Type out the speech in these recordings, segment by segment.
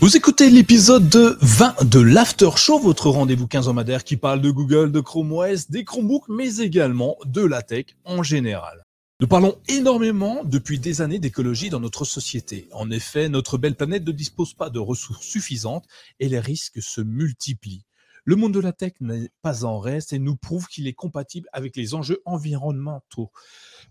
Vous écoutez l'épisode 20 de l'After Show, votre rendez-vous quinzomadaire qui parle de Google, de Chrome OS, des Chromebooks, mais également de la tech en général. Nous parlons énormément depuis des années d'écologie dans notre société. En effet, notre belle planète ne dispose pas de ressources suffisantes et les risques se multiplient. Le monde de la tech n'est pas en reste et nous prouve qu'il est compatible avec les enjeux environnementaux.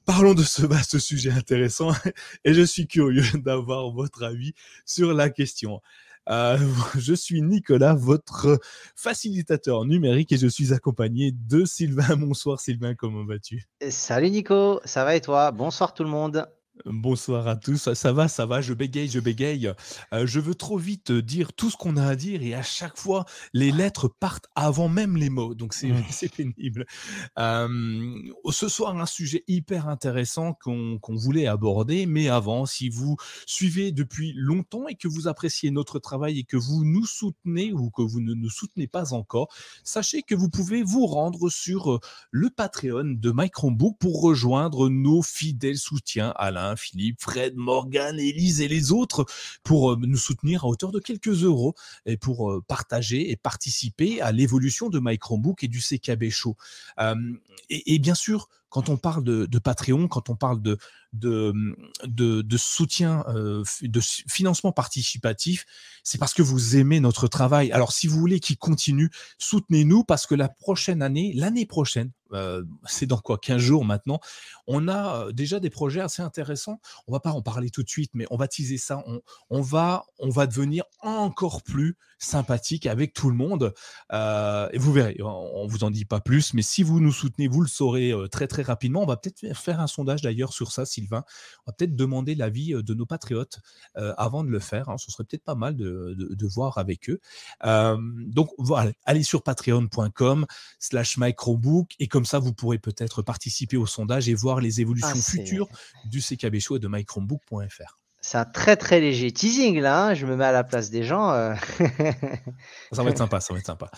Parlons de ce vaste sujet intéressant et je suis curieux d'avoir votre avis sur la question. Euh, je suis Nicolas, votre facilitateur numérique et je suis accompagné de Sylvain. Bonsoir Sylvain, comment vas-tu? Salut Nico, ça va et toi? Bonsoir tout le monde. Bonsoir à tous. Ça va, ça va, je bégaye, je bégaye. Euh, je veux trop vite dire tout ce qu'on a à dire et à chaque fois, les lettres partent avant même les mots. Donc, c'est mmh. pénible. ce soir, un sujet hyper intéressant qu'on voulait aborder. Mais avant, si vous suivez depuis longtemps et que vous appréciez notre travail et que vous nous soutenez ou que vous ne nous soutenez pas encore, sachez que vous pouvez vous rendre sur euh, le Patreon de Chromebook pour rejoindre nos fidèles soutiens Alain Philippe, Fred, Morgan, Elise et les autres pour euh, nous soutenir à hauteur de quelques euros et pour euh, partager et participer à l'évolution de My Chromebook et du CKB Show. et, bien sûr, quand on parle de, Patreon, quand on parle de, de, soutien, euh, de financement participatif, c'est parce que vous aimez notre travail. Alors, si vous voulez qu'il continue, soutenez-nous parce que la prochaine année, l'année prochaine, euh, c'est dans quoi 15 jours maintenant, on a euh, déjà des projets assez intéressants. On va pas en parler tout de suite, mais on va teaser ça. On, va, on va devenir encore plus sympathique avec tout le monde. et vous verrez, on, ne vous en dit pas plus, mais si vous nous soutenez, vous le saurez très très rapidement. On va peut-être faire un sondage d'ailleurs sur ça, Sylvain. On va peut-être demander l'avis de nos patriotes avant de le faire. Hein. Ce serait peut-être pas mal de, voir avec eux. donc voilà, allez sur patreon.com slash microbook et comme ça, vous pourrez peut-être participer au sondage et voir les évolutions ah, futures du CKB Show et de mychromebook.fr. C'est un très très léger teasing là, hein. je me mets à la place des gens. Euh. ça va être sympa, ça va être sympa.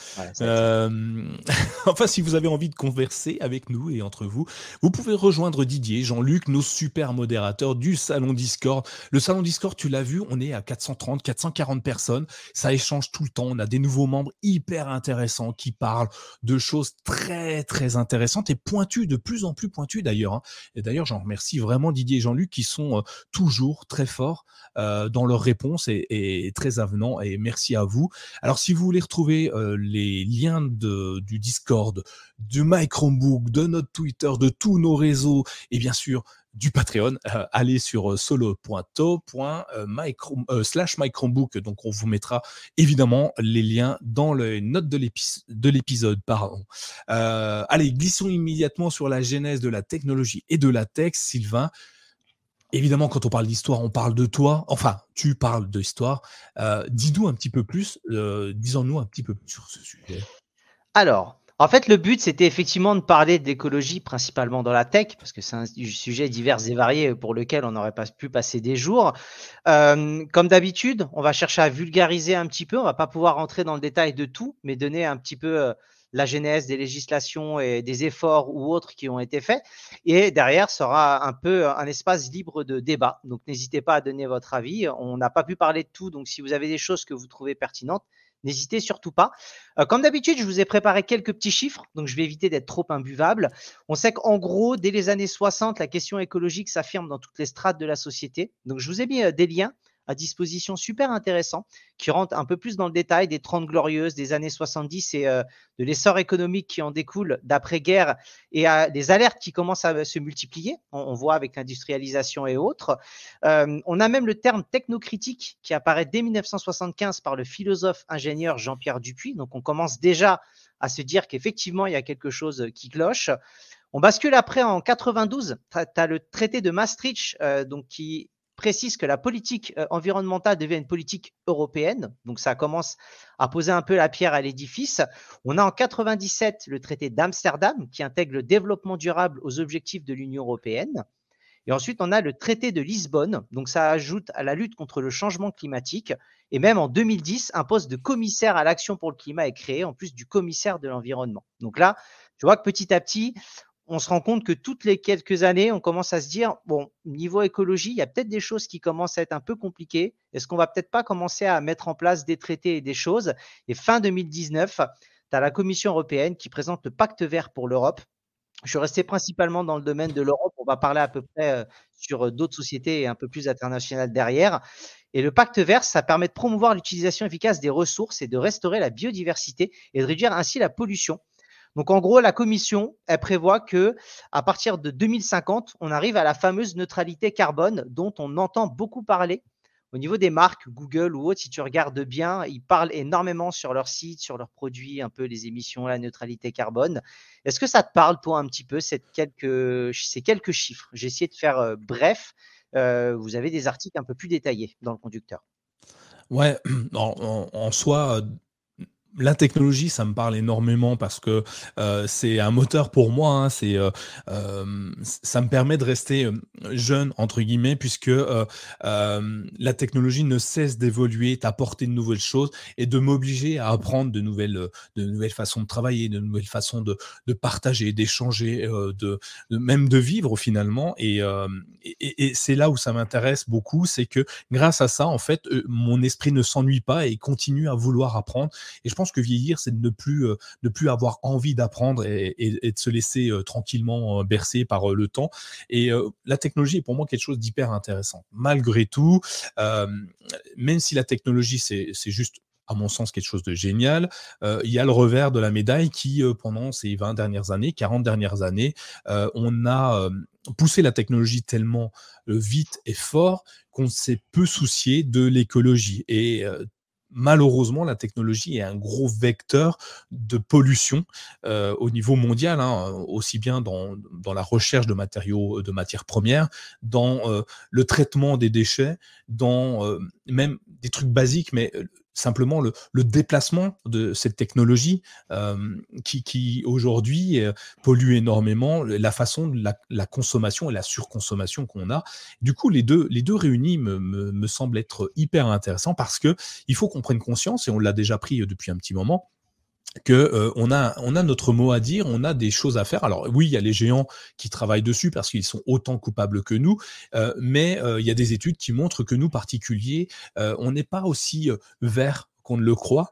Euh, enfin, si vous avez envie de converser avec nous et entre vous, vous pouvez rejoindre Didier, Jean-Luc, nos super modérateurs du salon Discord. Le salon Discord, tu l'as vu, on est à 430, 440 personnes. Ça échange tout le temps. On a des nouveaux membres hyper intéressants qui parlent de choses très très intéressantes et pointues, de plus en plus pointues d'ailleurs. Hein. Et d'ailleurs, j'en remercie vraiment Didier et Jean-Luc qui sont euh, toujours très forts euh, dans leurs réponses et, très avenants. Et merci à vous. Alors, si vous voulez retrouver euh, les liens du Discord, du My Chromebook, de notre Twitter, de tous nos réseaux et bien sûr du Patreon, euh, allez sur solo.to slash mychromebook. Donc, on vous mettra évidemment les liens dans les notes de l'épisode. Allez, glissons immédiatement sur la genèse de la technologie et de la tech. Sylvain, Évidemment, quand on parle d'histoire, on parle de toi. Enfin, tu parles d'histoire. Euh, Dis-nous un petit peu plus, euh, disons-nous un petit peu plus sur ce sujet. Alors, en fait, le but, c'était effectivement de parler d'écologie, principalement dans la tech, parce que c'est un sujet divers et varié pour lequel on n'aurait pas pu passer des jours. Euh, comme d'habitude, on va chercher à vulgariser un petit peu. On va pas pouvoir rentrer dans le détail de tout, mais donner un petit peu euh, la genèse des législations et des efforts ou autres qui ont été faits. Et derrière sera un peu un espace libre de débat. Donc n'hésitez pas à donner votre avis. On n'a pas pu parler de tout, donc si vous avez des choses que vous trouvez pertinentes, N'hésitez surtout pas. Euh, comme d'habitude, je vous ai préparé quelques petits chiffres, donc je vais éviter d'être trop imbuvable. On sait qu'en gros, dès les années 60, la question écologique s'affirme dans toutes les strates de la société. Donc je vous ai mis euh, des liens à disposition super intéressant qui rentre un peu plus dans le détail des 30 glorieuses des années 70 et euh, de l'essor économique qui en découle d'après-guerre et à des alertes qui commencent à se multiplier. On, voit avec l'industrialisation et autres. Euh, on a même le terme technocritique qui apparaît dès 1975 par le philosophe ingénieur Jean-Pierre Dupuis. Donc on commence déjà à se dire qu'effectivement il y a quelque chose qui cloche. On bascule après en 92. Tu as, le traité de Maastricht euh, donc qui précise que la politique euh, environnementale devient une politique européenne. Donc ça commence à poser un peu la pierre à l'édifice. On a en 97 le traité d'Amsterdam qui intègre le développement durable aux objectifs de l'Union européenne. Et ensuite, on a le traité de Lisbonne. Donc ça ajoute à la lutte contre le changement climatique. Et même en 2010, un poste de commissaire à l'action pour le climat est créé, en plus du commissaire de l'environnement. Donc là, je vois que petit à petit, on se rend compte que toutes les quelques années, on commence à se dire, bon, niveau écologie, il y a peut-être des choses qui commencent à être un peu compliquées. Est-ce qu'on va peut-être pas commencer à mettre en place des traités et des choses? Et fin 2019, tu as la Commission européenne qui présente le pacte vert pour l'Europe. Je suis resté principalement dans le domaine de l'Europe. On va parler à peu près euh, sur euh, d'autres sociétés un peu plus internationales derrière. Et le pacte vert, ça permet de promouvoir l'utilisation efficace des ressources et de restaurer la biodiversité et de réduire ainsi la pollution. Donc en gros, la commission, elle prévoit que à partir de 2050, on arrive à la fameuse neutralité carbone dont on entend beaucoup parler au niveau des marques, Google ou autres, si tu regardes bien, ils parlent énormément sur leur site, sur leurs produits, un peu les émissions, la neutralité carbone. Est-ce que ça te parle, toi, un petit peu, ces quelques chiffres? J'ai essayé de faire euh, bref. Euh, vous avez des articles un peu plus détaillés dans le conducteur. Ouais, en soi, la technologie, ça me parle énormément parce que euh, c'est un moteur pour moi. Hein, c'est, euh, euh, ça me permet de rester jeune entre guillemets puisque la technologie ne cesse d'évoluer, d'apporter de nouvelles choses et de m'obliger à apprendre de nouvelles, de nouvelles façons de travailler, de nouvelles façons de, de partager, d'échanger, de, même de vivre finalement. Et, c'est là où ça m'intéresse beaucoup, c'est que grâce à ça, en fait, mon esprit ne s'ennuie pas et continue à vouloir apprendre. Pense que vieillir, c'est de ne plus, euh, plus avoir envie d'apprendre et, de se laisser euh, tranquillement euh, bercer par le temps. Et la technologie est pour moi quelque chose d'hyper intéressant. Malgré tout, même si la technologie, c'est juste à mon sens, quelque chose de génial. il y a le revers de la médaille qui, pendant ces 20 dernières années, 40 dernières années, on a poussé la technologie tellement vite et fort qu'on s'est peu soucié de l'écologie. Et malheureusement, la technologie est un gros vecteur de pollution euh, au niveau mondial, hein, aussi bien dans, la recherche de matériaux, de matières premières, dans euh, le traitement des déchets, dans euh, même des trucs basiques, mais simplement le, déplacement de cette technologie euh, qui, aujourd'hui euh, pollue énormément, la façon de la, consommation et la surconsommation qu'on a. Du coup, les deux, les deux réunis me, me, semblent être hyper intéressants parce que il faut qu'on prenne conscience, et on l'a déjà pris depuis un petit moment, que euh, on a on a notre mot à dire, on a des choses à faire. Alors oui, il y a les géants qui travaillent dessus parce qu'ils sont autant coupables que nous, euh, mais euh, il y a des études qui montrent que nous particuliers, on n'est pas aussi vert qu'on ne le croit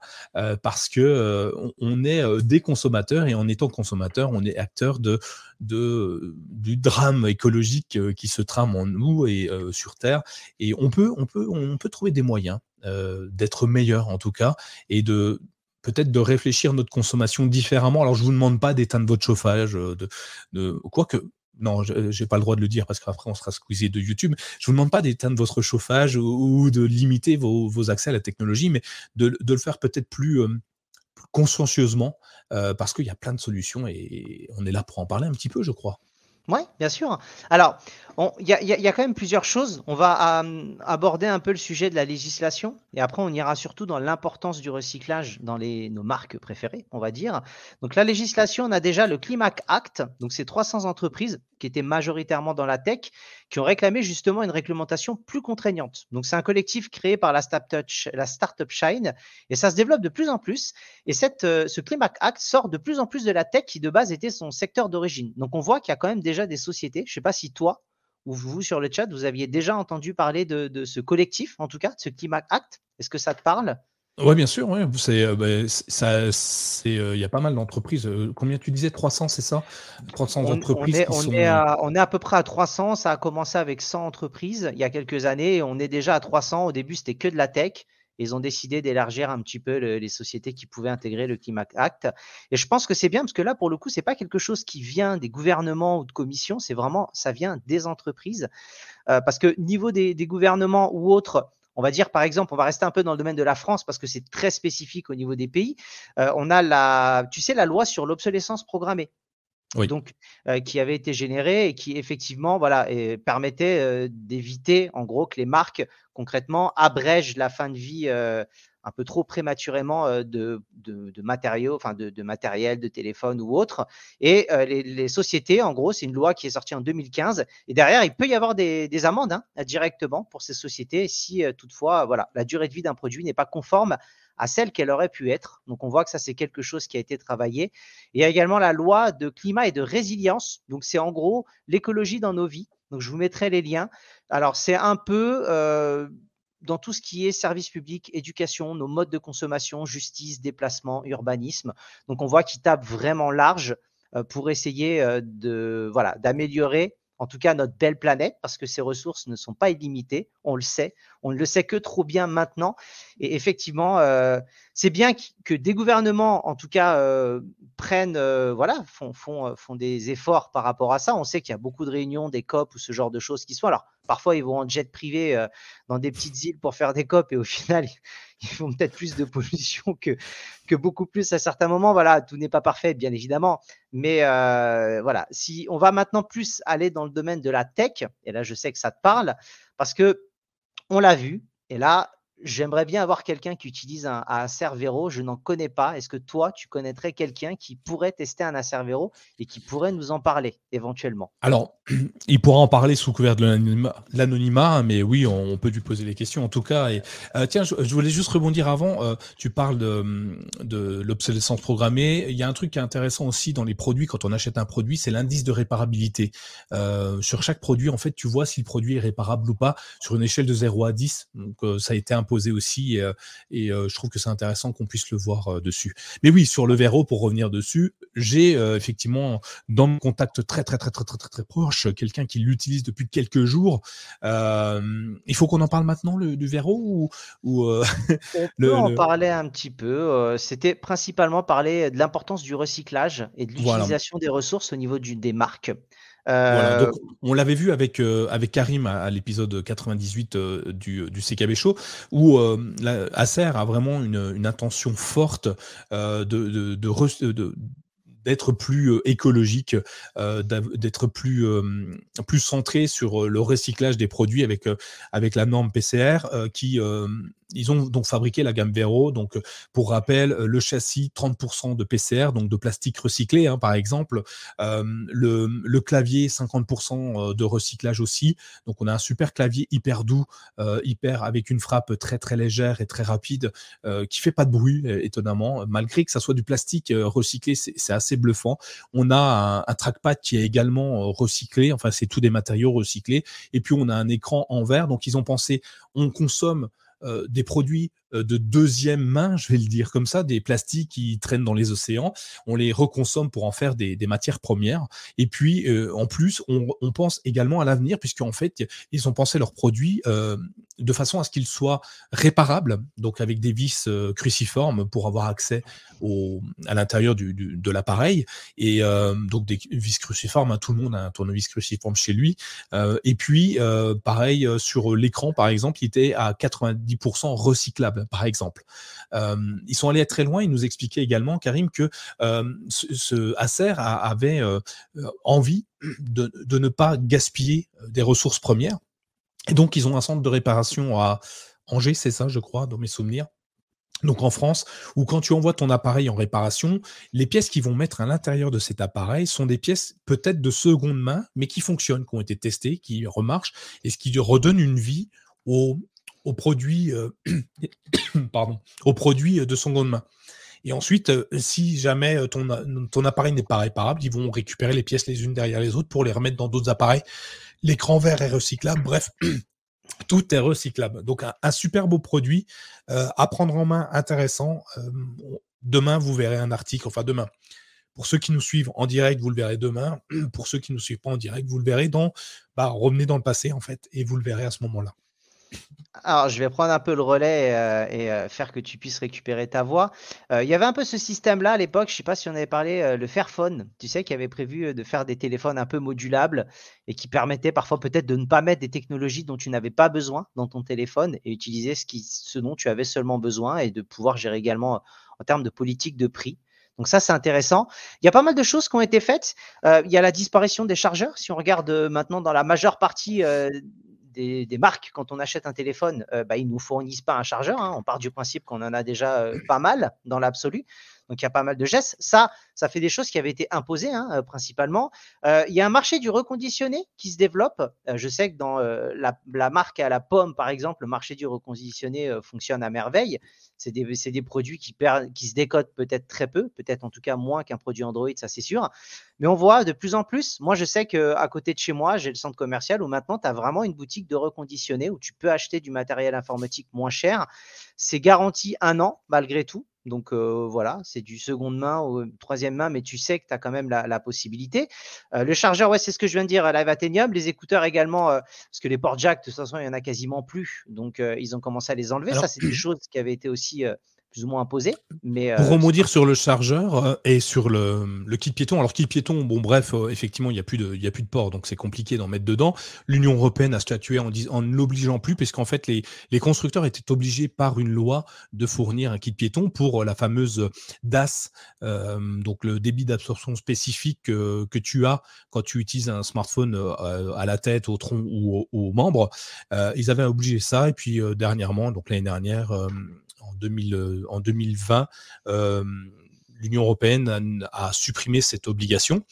parce que on, est des consommateurs et en étant consommateur, on est acteur de du drame écologique qui se trame en nous et sur Terre et on peut on peut on peut trouver des moyens d'être meilleur en tout cas et de peut-être de réfléchir notre consommation différemment. Alors, je vous demande pas d'éteindre votre chauffage, euh, de, de quoique. Non, j'ai pas le droit de le dire parce qu'après on sera squeezé de YouTube. Je vous demande pas d'éteindre votre chauffage ou, de limiter vos, accès à la technologie, mais de, le faire peut-être plus, euh, consciencieusement euh, parce qu'il y a plein de solutions et on est là pour en parler un petit peu, je crois. Oui, bien sûr. Alors, il y, a, quand même plusieurs choses. On va euh, aborder un peu le sujet de la législation et après on ira surtout dans l'importance du recyclage dans les, nos marques préférées, on va dire. Donc la législation, on a déjà le Climac Act, donc c'est 300 entreprises qui étaient majoritairement dans la tech qui ont réclamé justement une réglementation plus contraignante. Donc c'est un collectif créé par la startup, la startup Shine et ça se développe de plus en plus. Et cette, euh, ce Climac Act sort de plus en plus de la tech qui de base était son secteur d'origine. Donc on voit qu'il y a quand même déjà des sociétés. Je ne sais pas si toi ou vous sur le chat, vous aviez déjà entendu parler de, ce collectif, en tout cas, de ce Climac Act? Est-ce que ça te parle? Oui, bien sûr, ouais. c'est, euh, bah, ça, c'est, euh, il y a pas mal d'entreprises. combien tu disais? 300, c'est ça? 300 entreprises. On est, on, est à, on est à peu près à 300. Ça a commencé avec 100 entreprises il y a quelques années. On est déjà à 300. Au début, c'était que de la tech ils ont décidé d'élargir un petit peu les sociétés qui pouvaient intégrer le Climat Act. Et je pense que c'est bien parce que là, pour le coup, c'est pas quelque chose qui vient des gouvernements ou de commissions, c'est vraiment, ça vient des entreprises. Euh, parce que niveau des, gouvernements ou autres, on va dire par exemple, on va rester un peu dans le domaine de la France parce que c'est très spécifique au niveau des pays. Euh, on a la, tu sais, la loi sur l'obsolescence programmée. Donc, euh, qui avait été générée et qui effectivement, voilà, permettait d'éviter, en gros, que les marques concrètement abrègent la fin de vie, euh, un peu trop prématurément de, de, matériaux, enfin de, matériel, de téléphone ou autre. Et les, sociétés, en gros, c'est une loi qui est sortie en 2015. Et derrière, il peut y avoir des, amendes hein, directement pour ces sociétés si toutefois, voilà, la durée de vie d'un produit n'est pas conforme à celle qu'elle aurait pu être. Donc on voit que ça, c'est quelque chose qui a été travaillé. Il y a également la loi de climat et de résilience. Donc c'est en gros l'écologie dans nos vies. Donc je vous mettrai les liens. Alors c'est un peu euh, dans tout ce qui est service public, éducation, nos modes de consommation, justice, déplacement, urbanisme. Donc on voit qu'il tape vraiment large euh, pour essayer euh, de voilà d'améliorer en tout cas notre belle planète, parce que ces ressources ne sont pas illimitées, on le sait, on ne le sait que trop bien maintenant. Et effectivement, euh, c'est bien que des gouvernements, en tout cas, euh, prennent, euh, voilà, font, font, font des efforts par rapport à ça. On sait qu'il y a beaucoup de réunions, des COP ou ce genre de choses qui sont. Alors, parfois, ils vont en jet privé dans des petites îles pour faire des COP et au final, ils font peut-être plus de pollution que, que beaucoup plus à certains moments. Voilà, tout n'est pas parfait, bien évidemment. Mais voilà, si on va maintenant plus aller dans le domaine de la tech, et là, je sais que ça te parle, parce que on l'a vu, et là, J'aimerais bien avoir quelqu'un qui utilise un, Acervero. Je n'en connais pas. Est-ce que toi, tu connaîtrais quelqu'un qui pourrait tester un Acervero et qui pourrait nous en parler éventuellement? Alors, il pourra en parler sous couvert de l'anonymat, mais oui, on, peut lui poser les questions en tout cas. Euh, tiens, je, voulais juste rebondir avant. Euh, tu parles de, de l'obsolescence programmée. Il y a un truc qui est intéressant aussi dans les produits. Quand on achète un produit, c'est l'indice de réparabilité. Euh, sur chaque produit, en fait, tu vois si le produit est réparable ou pas sur une échelle de 0 à 10. Donc, ça a été un posé aussi, et, je trouve que c'est intéressant qu'on puisse le voir dessus. Mais oui, sur le Vero, pour revenir dessus, j'ai effectivement dans mon contact très très très très très très, très proche quelqu'un qui l'utilise depuis quelques jours. il faut qu'on en parle maintenant le, du Vero ou, ou on peut en parler un petit peu. C'était principalement parler de l'importance du recyclage et de l'utilisation des ressources au niveau du, des marques. Euh, on l'avait vu avec, euh, avec Karim à, l'épisode 98 euh, du, du CKB Show, où Acer a vraiment une, une intention forte de, de, de, d'être plus écologique, d'être plus, plus centré sur le recyclage des produits avec, avec la norme PCR qui ils ont donc fabriqué la gamme Vero. Donc, pour rappel, le châssis 30% de PCR, donc de plastique recyclé, hein, par exemple. Euh, le, clavier 50% de recyclage aussi. Donc, on a un super clavier hyper doux, euh, hyper avec une frappe très très légère et très rapide, euh, qui fait pas de bruit, étonnamment, malgré que ça soit du plastique recyclé, c'est assez bluffant. On a un, trackpad qui est également recyclé. Enfin, c'est tous des matériaux recyclés. Et puis, on a un écran en verre. Donc, ils ont pensé, on consomme euh, des produits euh, de deuxième main, je vais le dire comme ça, des plastiques qui traînent dans les océans. On les reconsomme pour en faire des, matières premières. Et puis, euh, en plus, on, pense également à l'avenir, puisqu'en fait, ils ont pensé leurs produits de façon à ce qu'ils soient réparables, donc avec des vis cruciformes pour avoir accès à l'intérieur de l'appareil. Et donc, des vis cruciformes, hein, tout le monde a un tournevis cruciforme chez lui. et puis, pareil, sur l'écran, par exemple, il était à 90% recyclable par exemple. ils sont allés très loin. Ils nous expliquaient également, Karim, que ce, Acer avait envie de, ne pas gaspiller des ressources premières. Et donc, ils ont un centre de réparation à Angers, c'est ça, je crois, dans mes souvenirs. Donc en France, où quand tu envoies ton appareil en réparation, les pièces qui vont mettre à l'intérieur de cet appareil sont des pièces peut-être de seconde main, mais qui fonctionnent, qui ont été testées, qui remarchent, et ce qui redonne une vie au, aux produits, euh, pardon, aux produits de seconde main. Et ensuite, euh, si jamais euh, ton, ton appareil n'est pas réparable, ils vont récupérer les pièces les unes derrière les autres pour les remettre dans d'autres appareils. L'écran vert est recyclable, bref, tout est recyclable. Donc un, super beau produit à prendre en main, intéressant. demain, vous verrez un article, enfin demain. Pour ceux qui nous suivent en direct, vous le verrez demain. Pour ceux qui ne nous suivent pas en direct, vous le verrez dans, bah, revenez dans le passé en fait, et vous le verrez à ce moment-là. Alors, je vais prendre un peu le relais euh, et euh, faire que tu puisses récupérer ta voix. Euh, il y avait un peu ce système-là à l'époque, je ne sais pas si on avait parlé, le Fairphone, tu sais, qui avait prévu de faire des téléphones un peu modulables et qui permettait parfois peut-être de ne pas mettre des technologies dont tu n'avais pas besoin dans ton téléphone et utiliser ce, dont tu avais seulement besoin et de pouvoir gérer également en termes de politique de prix. Donc ça, c'est intéressant. Il y a pas mal de choses qui ont été faites. il y a la disparition des chargeurs. Si on regarde maintenant dans la majeure partie des, marques, quand on achète un téléphone, bah, ils ne nous fournissent pas un chargeur. Hein. On part du principe qu'on en a déjà pas mal dans l'absolu. Donc il y a pas mal de gestes. Ça, ça fait des choses qui avaient été imposées hein, euh, principalement. Euh, il y a un marché du reconditionné qui se développe. Euh, je sais que dans la, marque à la pomme, par exemple, le marché du reconditionné fonctionne à merveille. C'est des, des, produits qui, qui se décodent peut-être très peu, peut-être en tout cas moins qu'un produit Android, ça c'est sûr. Mais on voit de plus en plus. Moi, je sais qu'à côté de chez moi, j'ai le centre commercial où maintenant, tu as vraiment une boutique de reconditionné où tu peux acheter du matériel informatique moins cher. C'est garanti un an malgré tout. Donc voilà, c'est du seconde main ou troisième main, mais tu sais que tu as quand même la, possibilité. le chargeur, ouais, c'est ce que je viens de dire, Live Athenium. Les écouteurs également, parce que les ports jack, de toute façon, il n'y en a quasiment plus. Donc ils ont commencé à les enlever. Ça, c'est des choses qui avaient été aussi plus ou moins imposé. Mais, Pour euh, rebondir sur le chargeur euh, et sur le, le, kit piéton, alors kit piéton, bon bref, euh, effectivement, il n'y a, plus de, y a plus de port, donc c'est compliqué d'en mettre dedans. L'Union européenne a statué en, en ne l'obligeant plus, puisqu'en fait, les, les constructeurs étaient obligés par une loi de fournir un kit piéton pour la fameuse DAS, donc le débit d'absorption spécifique que tu as quand tu utilises un smartphone à la tête, au tronc ou aux membres. ils avaient obligé ça, et puis dernièrement, donc l'année dernière, en, 2000, en 2020, l'Union européenne a, supprimé cette obligation.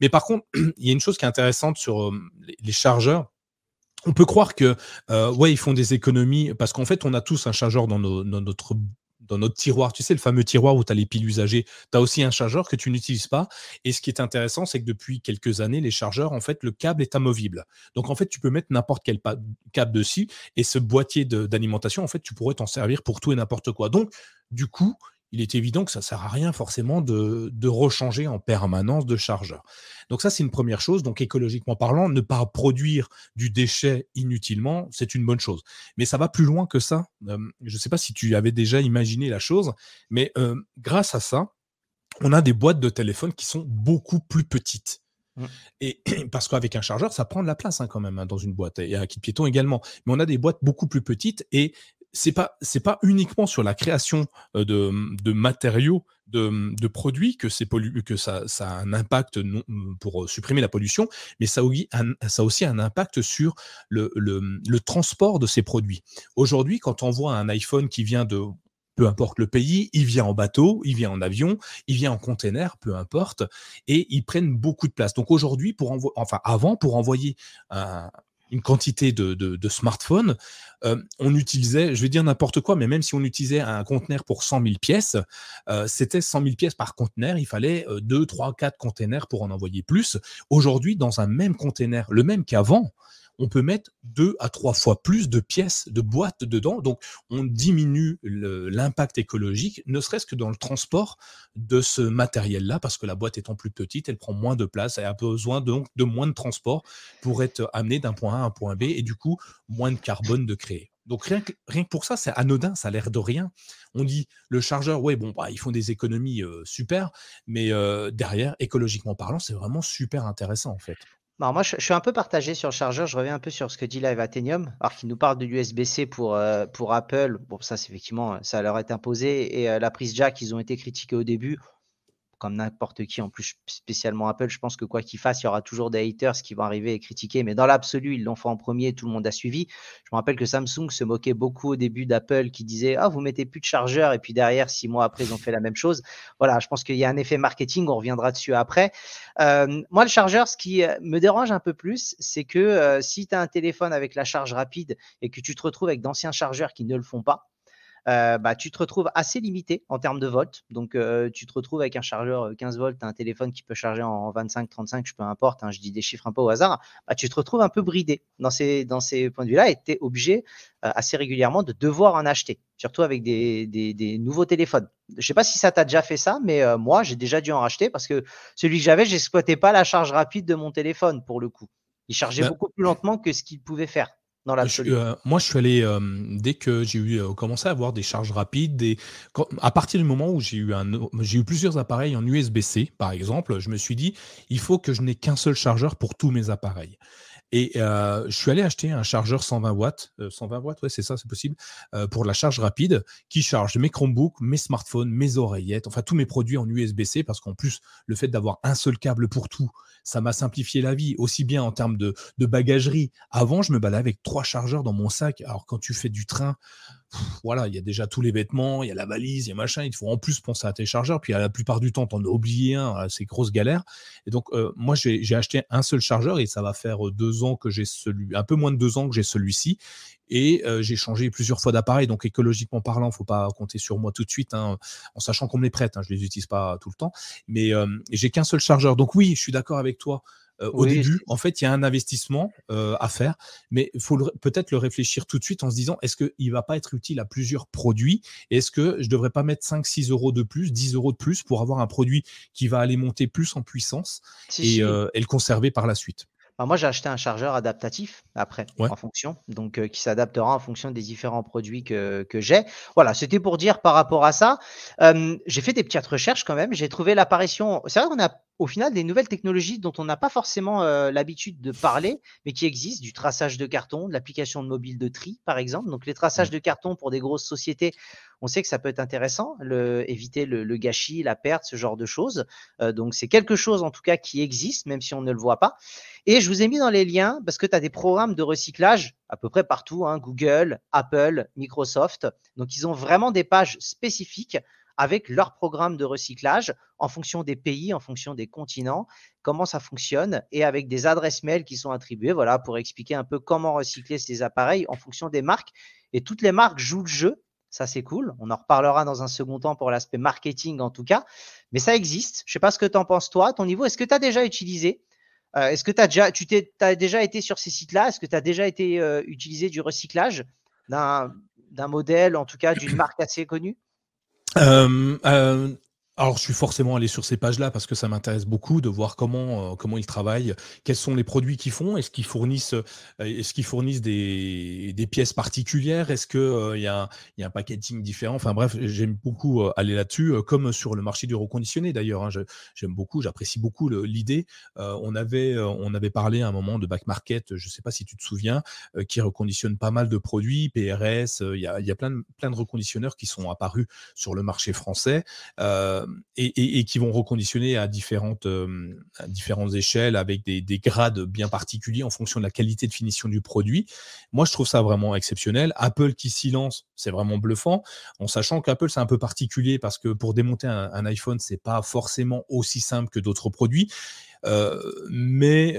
Mais par contre, il y a une chose qui est intéressante sur les, chargeurs. On peut croire que ouais, ils font des économies parce qu'en fait, on a tous un chargeur dans, dans notre dans notre tiroir, tu sais, le fameux tiroir où tu as les piles usagées, tu as aussi un chargeur que tu n'utilises pas. Et ce qui est intéressant, c'est que depuis quelques années, les chargeurs, en fait, le câble est amovible. Donc, en fait, tu peux mettre n'importe quel câble dessus et ce boîtier d'alimentation, en fait, tu pourrais t'en servir pour tout et n'importe quoi. Donc, du coup, il est évident que ça ne sert à rien forcément de, de, rechanger en permanence de chargeur. Donc ça, c'est une première chose. Donc écologiquement parlant, ne pas produire du déchet inutilement, c'est une bonne chose. Mais ça va plus loin que ça. je ne sais pas si tu avais déjà imaginé la chose, mais grâce à ça, on a des boîtes de téléphone qui sont beaucoup plus petites. Mmh. Et parce qu'avec un chargeur, ça prend de la place hein, quand même hein, dans une boîte et un kit piéton également. Mais on a des boîtes beaucoup plus petites et c'est pas c'est pas uniquement sur la création de, de matériaux de, produits que c'est que ça, a un impact pour supprimer la pollution, mais ça, a aussi un impact sur le, transport de ces produits. Aujourd'hui, quand on voit un iPhone qui vient de peu importe le pays, il vient en bateau, il vient en avion, il vient en container, peu importe, et ils prennent beaucoup de place. Donc aujourd'hui, pour envoyer, enfin avant, pour envoyer un, une quantité de, smartphones, euh, on utilisait, je vais dire n'importe quoi, mais même si on utilisait un conteneur pour 100 000 pièces, euh, c'était 100 000 pièces par conteneur, il fallait 2, 3, 4 containers pour en envoyer plus. Aujourd'hui, dans un même conteneur, le même qu'avant, on peut mettre deux à trois fois plus de pièces, de boîtes dedans. Donc, on diminue l'impact écologique, ne serait-ce que dans le transport de ce matériel-là, parce que la boîte étant plus petite, elle prend moins de place, elle a besoin donc de moins de transport pour être amenée d'un point A à un point B, et du coup, moins de carbone de créer. Donc rien que, pour ça, c'est anodin, ça a l'air de rien. On dit le chargeur, ouais, bon, bah, ils font des économies euh, super, mais euh, derrière, écologiquement parlant, c'est vraiment super intéressant en fait. Alors moi, je, suis un peu partagé sur le chargeur. Je reviens un peu sur ce que dit Live Athenium, alors qu'il nous parle de l'USB-C pour, euh, pour Apple. Bon, ça, c'est effectivement, ça leur est imposé. Et euh, la prise jack, ils ont été critiqués au début comme n'importe qui, en plus spécialement Apple, je pense que quoi qu'il fasse, il y aura toujours des haters qui vont arriver et critiquer. Mais dans l'absolu, ils l'ont fait en premier, tout le monde a suivi. Je me rappelle que Samsung se moquait beaucoup au début d'Apple, qui disait ah vous mettez plus de chargeur et puis derrière six mois après ils ont fait la même chose. Voilà, je pense qu'il y a un effet marketing. On reviendra dessus après. Euh, moi, le chargeur, ce qui euh, me dérange un peu plus, c'est que euh, si tu as un téléphone avec la charge rapide et que tu te retrouves avec d'anciens chargeurs qui ne le font pas, euh, bah, tu te retrouves assez limité en termes de volts. Donc, euh, tu te retrouves avec un chargeur 15 euh, volts, un téléphone qui peut charger en 25, 35, je peu importe, hein, je dis des chiffres un peu au hasard. Bah, tu te retrouves un peu bridé dans ces, dans ces points de vue-là et tu es obligé assez régulièrement de devoir en acheter, surtout avec des, des, des nouveaux téléphones. Je sais pas si ça t'a déjà fait ça, mais moi, j'ai déjà dû en racheter parce que celui que j'avais, j'exploitais pas la charge rapide de mon téléphone pour le coup. Il chargeait bah beaucoup plus lentement que ce qu'il pouvait faire. Euh, moi, je suis allé, euh, dès que j'ai eu euh, commencé à avoir des charges rapides, des, à partir du moment où j'ai eu, un, j'ai eu plusieurs appareils en USB-C, par exemple, je me suis dit, il faut que je n'ai qu'un seul chargeur pour tous mes appareils. Et je suis allé acheter un chargeur 120 watts, 120 watts, ouais, c'est ça, c'est possible, pour la charge rapide, qui charge mes Chromebooks, mes smartphones, mes oreillettes, enfin tous mes produits en USB-C, parce qu'en plus, le fait d'avoir un seul câble pour tout, ça m'a simplifié la vie, aussi bien en termes de, de bagagerie. Avant, je me baladais avec trois chargeurs dans mon sac. Alors quand tu fais du train, voilà, il y a déjà tous les vêtements, il y a la valise, il y a machin, il faut en plus penser à tes chargeurs, puis à la plupart du temps, tu en as oublié un, c'est grosse galère. Et donc, euh, moi, j'ai acheté un seul chargeur et ça va faire euh, deux ans que j'ai celui, un peu moins de deux ans que j'ai celui-ci. Et euh, j'ai changé plusieurs fois d'appareil, donc écologiquement parlant, faut pas compter sur moi tout de suite, hein, en sachant qu'on est prête. Hein, je les utilise pas tout le temps, mais j'ai qu'un seul chargeur. Donc oui, je suis d'accord avec toi. Euh, au début, en fait, il y a un investissement euh, à faire, mais il faut peut-être le réfléchir tout de suite en se disant est-ce qu'il ne va pas être utile à plusieurs produits Est-ce que je ne devrais pas mettre 5-6 euros de plus, 10 euros de plus pour avoir un produit qui va aller monter plus en puissance euh, et, le conserver par la suite? Moi, j'ai acheté un chargeur adaptatif après, en fonction, donc qui s'adaptera en fonction des différents produits que, que j'ai. Voilà, c'était pour dire par rapport à ça. j'ai fait des petites recherches quand même. J'ai trouvé l'apparition. C'est vrai qu'on a au final des nouvelles technologies dont on n'a pas forcément euh, l'habitude de parler, mais qui existent, du traçage de carton, de l'application de mobile de tri, par exemple. Donc les traçages de carton pour des grosses sociétés, on sait que ça peut être intéressant, le, éviter le, gâchis, la perte, ce genre de choses. Euh, donc c'est quelque chose en tout cas qui existe, même si on ne le voit pas. Et je vous ai mis dans les liens parce que tu as des programmes de recyclage à peu près partout, hein, Google, Apple, Microsoft. Donc ils ont vraiment des pages spécifiques avec leur programme de recyclage en fonction des pays, en fonction des continents, comment ça fonctionne et avec des adresses mail qui sont attribuées, voilà, pour expliquer un peu comment recycler ces appareils en fonction des marques. Et toutes les marques jouent le jeu. Ça, c'est cool. On en reparlera dans un second temps pour l'aspect marketing en tout cas. Mais ça existe. Je ne sais pas ce que tu en penses toi, à ton niveau. Est-ce que tu as déjà utilisé euh, Est-ce que as déjà, tu as déjà été sur ces sites-là? Est-ce que tu as déjà été euh, utilisé du recyclage d'un, d'un modèle, en tout cas d'une marque assez connue? Euh, euh, alors, je suis forcément allé sur ces pages-là parce que ça m'intéresse beaucoup de voir comment, euh, comment ils travaillent, quels sont les produits qu'ils font, est-ce qu'ils fournissent, euh, est-ce fournissent des, des pièces particulières, est-ce qu'il euh, y, a, y a un packaging différent? Enfin bref, j'aime beaucoup aller là-dessus, comme sur le marché du reconditionné d'ailleurs. Hein, j'aime beaucoup, j'apprécie beaucoup l'idée. on, avait, on avait parlé à un moment de back market, je ne sais pas si tu te souviens, qui reconditionne pas mal de produits, PRS, il y a, y a plein, de, plein de reconditionneurs qui sont apparus sur le marché français. Et, qui vont reconditionner à différentes, euh, différentes échelles avec des, grades bien particuliers en fonction de la qualité de finition du produit. Moi, je trouve ça vraiment exceptionnel. Apple qui s'y lance, c'est vraiment bluffant, en sachant qu'Apple, c'est un peu particulier parce que pour démonter un, un iPhone, c'est pas forcément aussi simple que d'autres produits. Euh, mais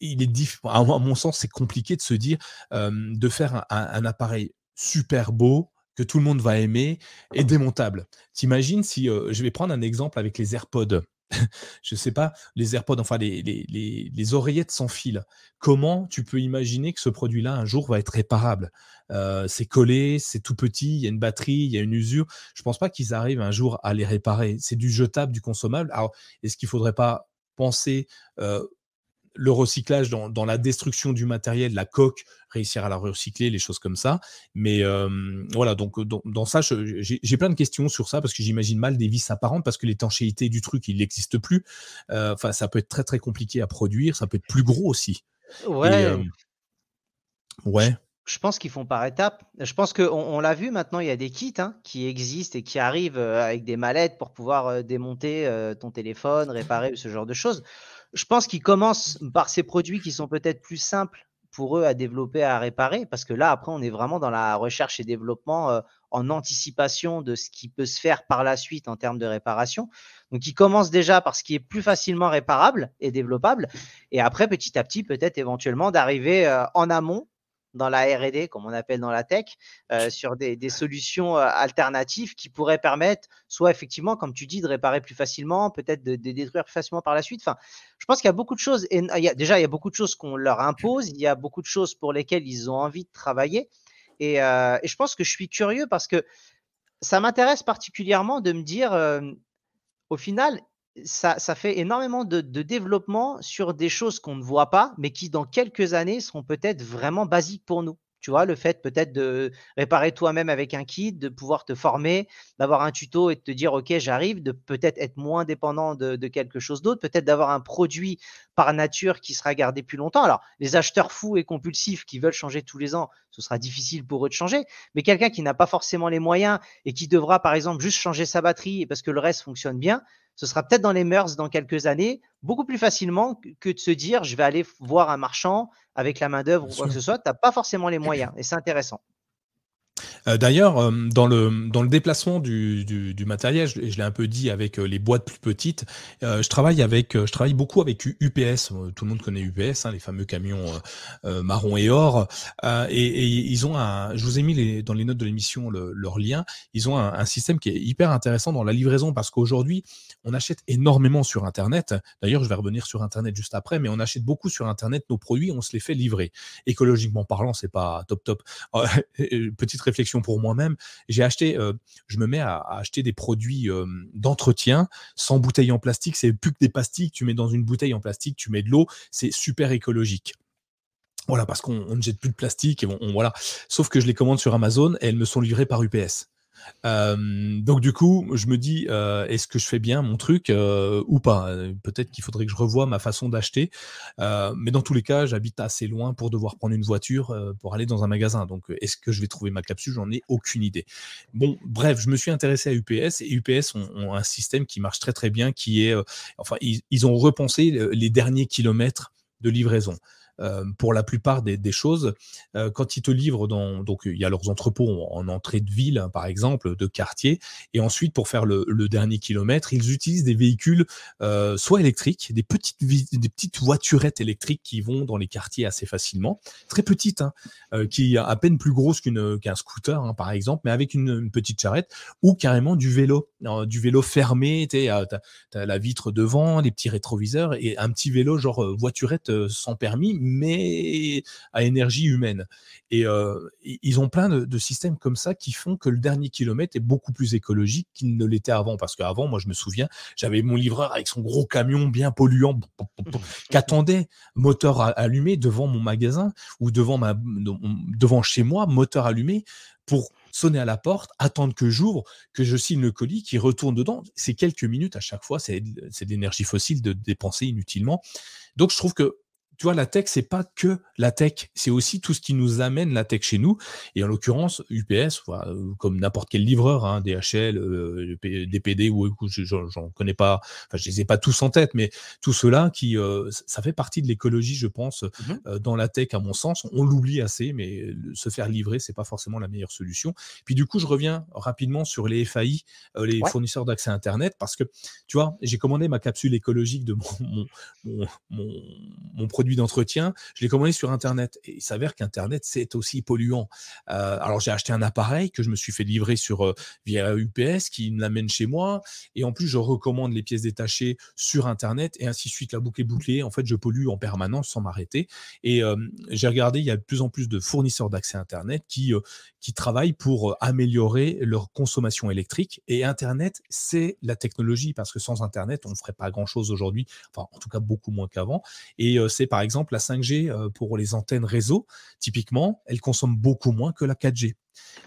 il est à mon sens, c'est compliqué de se dire de faire un appareil super beau, que tout le monde va aimer et démontable. T'imagines si, je vais prendre un exemple avec les AirPods. je sais pas, les AirPods, enfin les, les, oreillettes sans fil. Comment tu peux imaginer que ce produit-là un jour va être réparable? C'est collé, c'est tout petit, il y a une batterie, il y a une usure. Je pense pas qu'ils arrivent un jour à les réparer. C'est du jetable, du consommable. Alors, est-ce qu'il faudrait pas penser le recyclage dans, la destruction du matériel, la coque, réussir à la recycler, les choses comme ça. Mais voilà, donc dans, ça, j'ai plein de questions sur ça parce que j'imagine mal des vis apparentes parce que l'étanchéité du truc, il n'existe plus. Enfin, ça peut être très très compliqué à produire, ça peut être plus gros aussi. Ouais. ouais. Je pense qu'ils font par étapes. Je pense qu'on on, l'a vu maintenant, il y a des kits hein, qui existent et qui arrivent avec des mallettes pour pouvoir démonter ton téléphone, réparer ce genre de choses je pense qu'ils commencent par ces produits qui sont peut-être plus simples pour eux à développer, à réparer, parce que là, après, on est vraiment dans la recherche et développement euh, en anticipation de ce qui peut se faire par la suite en termes de réparation. Donc, ils commencent déjà par ce qui est plus facilement réparable et développable, et après, petit à petit, peut-être éventuellement d'arriver euh, en amont dans la R&D, comme on appelle dans la tech, euh, sur des, solutions euh, alternatives qui pourraient permettre, soit effectivement, comme tu dis, de réparer plus facilement, peut-être de, détruire plus facilement par la suite. Enfin, je pense qu'il y a beaucoup de choses. Et il y a, déjà, il y a beaucoup de choses qu'on leur impose. Il y a beaucoup de choses pour lesquelles ils ont envie de travailler. Et, euh, je pense que je suis curieux parce que ça m'intéresse particulièrement de me dire, au final, ça, fait énormément de, développement sur des choses qu'on ne voit pas, mais qui dans quelques années seront peut-être vraiment basiques pour nous. Tu vois, le fait peut-être de réparer toi-même avec un kit, de pouvoir te former, d'avoir un tuto et de te dire, OK, j'arrive, de peut-être être moins dépendant de, quelque chose d'autre, peut-être d'avoir un produit par nature qui sera gardé plus longtemps. Alors, les acheteurs fous et compulsifs qui veulent changer tous les ans, ce sera difficile pour eux de changer. Mais quelqu'un qui n'a pas forcément les moyens et qui devra, par exemple, juste changer sa batterie parce que le reste fonctionne bien, ce sera peut-être dans les mœurs dans quelques années, beaucoup plus facilement que de se dire je vais aller voir un marchand avec la main-d'œuvre ou quoi que ce soit. Tu n'as pas forcément les moyens et c'est intéressant. Euh, d'ailleurs, euh, dans, le, dans le déplacement du, du, matériel, je, je l'ai un peu dit avec euh, les boîtes plus petites, je travaille avec, je travaille beaucoup avec UPS. Tout le monde connaît UPS, hein, les fameux camions marron et or. Et, ils ont un, je vous ai mis dans les notes de l'émission le, leur lien. Ils ont un, un, système qui est hyper intéressant dans la livraison parce qu'aujourd'hui, on achète énormément sur Internet. D'ailleurs, je vais revenir sur Internet juste après, mais on achète beaucoup sur Internet nos produits, on se les fait livrer. Écologiquement parlant, c'est pas top top. Petite réflexion pour moi-même. J'ai acheté, euh, je me mets à, acheter des produits euh, d'entretien sans bouteille en plastique. C'est plus que des pastilles tu mets dans une bouteille en plastique, tu mets de l'eau. C'est super écologique. Voilà, parce qu'on ne jette plus de plastique et voilà. Sauf que je les commande sur Amazon et elles me sont livrées par UPS donc du coup, je me dis, est-ce que je fais bien mon truc ou pas? Peut-être qu'il faudrait que je revoie ma façon d'acheter. mais dans tous les cas, j'habite assez loin pour devoir prendre une voiture pour aller dans un magasin. Donc, est-ce que je vais trouver ma capsule? J'en ai aucune idée. Bon, bref, je me suis intéressé à UPS et UPS ont, un système qui marche très très bien, qui est, enfin, ils ont repensé les derniers kilomètres de livraison. Euh, pour la plupart des, choses. Euh, quand ils te livrent dans, donc il y a leurs entrepôts en, entrée de ville, hein, par exemple, de quartier, et ensuite pour faire le, dernier kilomètre, ils utilisent des véhicules euh, soit électriques, des petites, des voiturettes électriques qui vont dans les quartiers assez facilement, très petites, hein, qui à peine plus grosses qu'un scooter, hein, par exemple, mais avec une, petite charrette, ou carrément du vélo, du vélo fermé, tu as, la vitre devant, les petits rétroviseurs, et un petit vélo genre voiturette sans permis, mais à énergie humaine. Et euh, ils ont plein de, systèmes comme ça qui font que le dernier kilomètre est beaucoup plus écologique qu'il ne l'était avant. Parce qu'avant, moi, je me souviens, j'avais mon livreur avec son gros camion bien polluant qui attendait moteur allumé devant mon magasin ou devant, ma, devant chez moi, moteur allumé pour sonner à la porte, attendre que j'ouvre, que je signe le colis, qui retourne dedans. C'est quelques minutes à chaque fois, c'est de l'énergie fossile de dépenser inutilement. Donc je trouve que tu vois, la tech, c'est pas que la tech, c'est aussi tout ce qui nous amène la tech chez nous. Et en l'occurrence, UPS, euh, comme n'importe quel livreur, hein, DHL, euh, DPD, ou j'en connais pas, enfin, je les ai pas tous en tête, mais tout cela qui, euh, ça fait partie de l'écologie, je pense, mmh dans la tech, à mon sens. On l'oublie assez, mais se faire livrer, c'est pas forcément la meilleure solution. Puis du coup, je reviens rapidement sur les FAI, les fournisseurs d'accès Internet, parce que, tu vois, j'ai commandé ma capsule écologique de mon, mon, mon, mon produit d'entretien, je l'ai commandé sur Internet. Et il s'avère qu'Internet, c'est aussi polluant. Euh, alors, j'ai acheté un appareil que je me suis fait livrer sur, euh, via UPS qui me l'amène chez moi. Et en plus, je recommande les pièces détachées sur Internet et ainsi de suite. La boucle est bouclée. En fait, je pollue en permanence sans m'arrêter. Et euh, j'ai regardé, il y a de plus en plus de fournisseurs d'accès Internet qui, qui travaillent pour améliorer leur consommation électrique. Et Internet, c'est la technologie parce que sans Internet, on ne ferait pas grand-chose aujourd'hui. Enfin, en tout cas, beaucoup moins qu'avant. Et c'est par exemple la 5G euh, pour les antennes réseau, typiquement, elle consomme beaucoup moins que la 4G.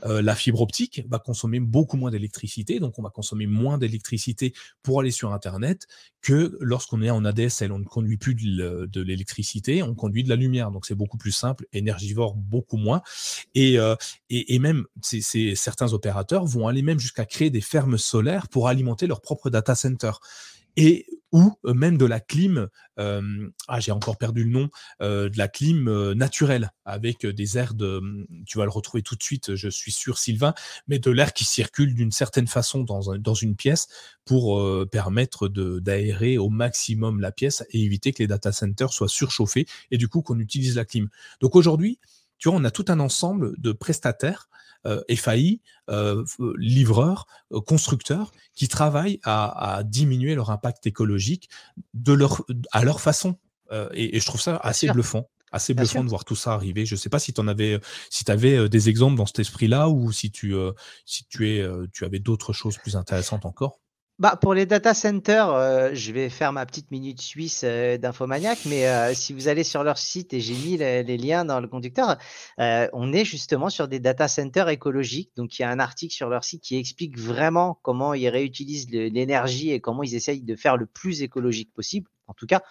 Euh, la fibre optique va consommer beaucoup moins d'électricité, donc on va consommer moins d'électricité pour aller sur Internet que lorsqu'on est en ADSL. On ne conduit plus de l'électricité, on conduit de la lumière, donc c'est beaucoup plus simple, énergivore beaucoup moins. Et, euh, et, même certains opérateurs vont aller même jusqu'à créer des fermes solaires pour alimenter leur propre data center. Et ou même de la clim, ah j'ai encore perdu le nom, de la clim naturelle avec des airs de, mmh, tu vas le retrouver tout de suite, je suis sûr Sylvain, mais de l'air qui circule d'une certaine façon dans, dans une pièce pour permettre d'aérer au maximum la pièce et éviter que les data centers soient surchauffés et du coup qu'on utilise la clim. Donc aujourd'hui, tu vois, on a tout un ensemble de prestataires euh, FAI, euh, livreurs, euh, constructeurs qui travaillent à, diminuer leur impact écologique de leur, à leur façon. Et, je trouve ça assez bluffant assez bluffant de voir tout ça arriver. Je ne sais pas si tu avais, si avais des exemples dans cet esprit-là ou si tu, si tu, es, tu avais d'autres choses plus intéressantes encore. Bah, pour les data centers, euh, je vais faire ma petite minute suisse euh, d'infomaniac, mais euh, si vous allez sur leur site et j'ai mis les, liens dans le conducteur, on est justement sur des data centers écologiques. Donc, il y a un article sur leur site qui explique vraiment comment ils réutilisent l'énergie et comment ils essayent de faire le plus écologique possible en tout cas.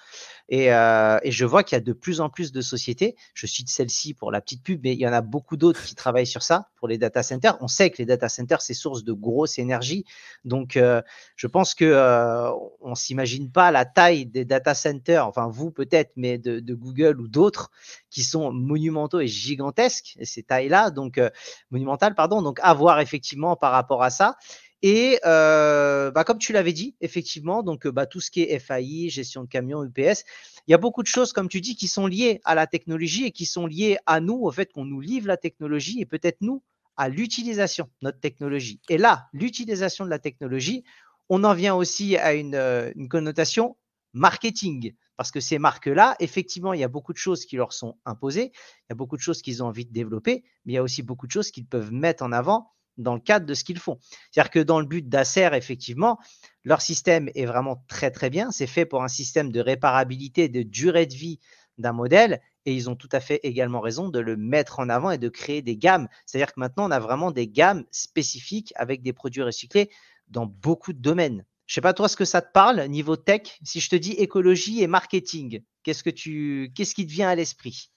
Et, euh, et je vois qu'il y a de plus en plus de sociétés, je cite celle-ci pour la petite pub, mais il y en a beaucoup d'autres qui travaillent sur ça pour les data centers. On sait que les data centers, c'est source de grosse énergie. Donc, euh, je pense que euh, on s'imagine pas la taille des data centers, enfin vous peut-être, mais de, de, Google ou d'autres qui sont monumentaux et gigantesques, ces tailles-là, donc euh, monumentales, pardon. Donc, à voir effectivement par rapport à ça. Et euh, bah, comme tu l'avais dit, effectivement, donc bah, tout ce qui est FAI, gestion de camions, UPS, il y a beaucoup de choses, comme tu dis, qui sont liées à la technologie et qui sont liées à nous, au fait qu'on nous livre la technologie et peut-être nous à l'utilisation de notre technologie. Et là, l'utilisation de la technologie, on en vient aussi à une, euh, une connotation marketing. Parce que ces marques-là, effectivement, il y a beaucoup de choses qui leur sont imposées, il y a beaucoup de choses qu'ils ont envie de développer, mais il y a aussi beaucoup de choses qu'ils peuvent mettre en avant dans le cadre de ce qu'ils font. C'est-à-dire que dans le but d'Acer, effectivement, leur système est vraiment très très bien. C'est fait pour un système de réparabilité, de durée de vie d'un modèle, et ils ont tout à fait également raison de le mettre en avant et de créer des gammes. C'est-à-dire que maintenant, on a vraiment des gammes spécifiques avec des produits recyclés dans beaucoup de domaines. Je sais pas toi ce que ça te parle niveau tech. Si je te dis écologie et marketing, qu'est-ce que tu, qu'est-ce qui te vient à l'esprit?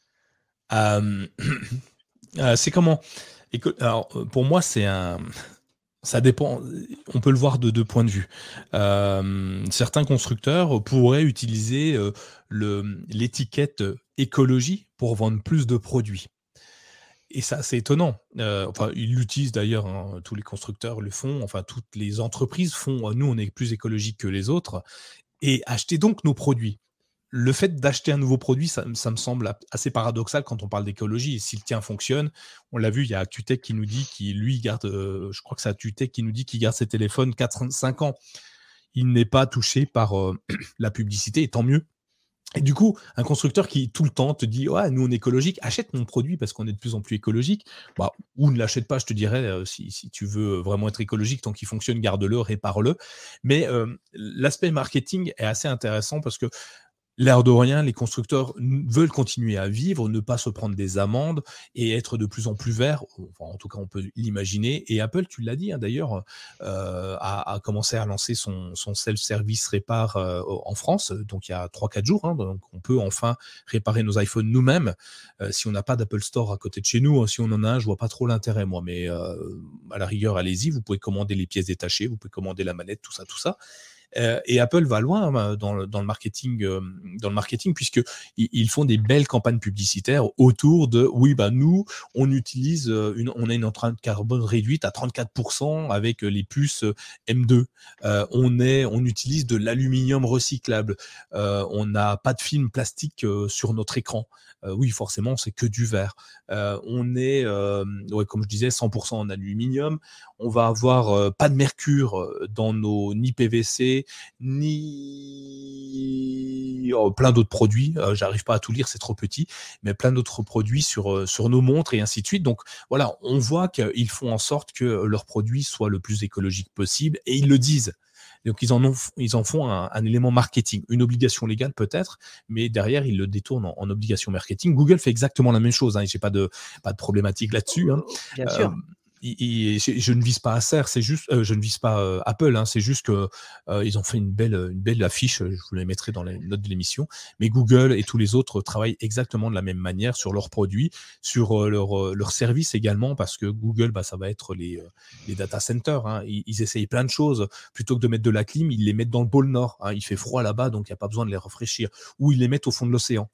Euh, euh, C'est comment? Alors, euh, pour moi, c'est un. Ça dépend. On peut le voir de deux points de vue. Euh, certains constructeurs pourraient utiliser euh, l'étiquette écologie pour vendre plus de produits. Et ça, c'est étonnant. enfin, ils l'utilisent d'ailleurs, hein, tous les constructeurs le font, enfin, toutes les entreprises font, nous, on est plus écologique que les autres, et achetez donc nos produits le fait d'acheter un nouveau produit, ça, me semble assez paradoxal quand on parle d'écologie. si le tien fonctionne, on l'a vu, il y a Tutec qui nous dit qu'il lui garde, euh, je crois que c'est qui nous dit qu'il garde ses téléphones 4-5 ans. Il n'est pas touché par euh, la publicité, et tant mieux. Et du coup, un constructeur qui tout le temps te dit nous on est écologique, achète mon produit parce qu'on est de plus en plus écologique, bah, ou ne l'achète pas, je te dirais, euh, si, tu veux vraiment être écologique, tant qu'il fonctionne, garde-le, répare-le. Mais l'aspect marketing est assez intéressant parce que L'air de rien, les constructeurs veulent continuer à vivre, ne pas se prendre des amendes et être de plus en plus verts. en tout cas, on peut l'imaginer. Et Apple, tu l'as dit hein, d'ailleurs, euh, a, commencé à lancer son, self-service répare euh, en France, donc il y a 3-4 jours. Hein, donc on peut enfin réparer nos iPhones nous-mêmes. Euh, si on n'a pas d'Apple Store à côté de chez nous, hein, si on en a un, je vois pas trop l'intérêt, moi. Mais à la rigueur, allez-y, vous pouvez commander les pièces détachées, vous pouvez commander la manette, tout ça, tout ça. Euh, et Apple va loin hein, dans, le, marketing, euh, dans puisque ils, font des belles campagnes publicitaires autour de oui bah nous on utilise euh, une, on a une empreinte carbone réduite à 34% avec les puces M2. on est, on utilise de l'aluminium recyclable. on n'a pas de film plastique sur notre écran. Oui, forcément, c'est que du verre. on est, comme je disais, 100% en aluminium. On va avoir pas de mercure dans nos ni PVC ni oh, plein d'autres produits. J'arrive pas à tout lire, c'est trop petit, mais plein d'autres produits sur, sur nos montres et ainsi de suite. Donc voilà, on voit qu'ils font en sorte que leurs produits soient le plus écologique possible et ils le disent. Donc ils en, ont, ils en font un, élément marketing, une obligation légale peut-être, mais derrière ils le détournent en, obligation marketing. Google fait exactement la même chose. Hein, J'ai pas de pas de problématique là-dessus. Hein. Bien sûr. Euh, je, ne vise pas Acer, c'est juste, euh, je ne vise pas euh, Apple, hein, c'est juste que euh, ils ont fait une belle, une belle affiche. Je vous la mettrai dans les notes de l'émission. Mais Google et tous les autres travaillent exactement de la même manière sur leurs produits, sur leurs leur services également, parce que Google, bah, ça va être les, les data centers. Hein. Ils, essayent plein de choses. Plutôt que de mettre de la clim, ils les mettent dans le pôle Nord. Hein. Il fait froid là-bas, donc il n'y a pas besoin de les rafraîchir. Ou ils les mettent au fond de l'océan.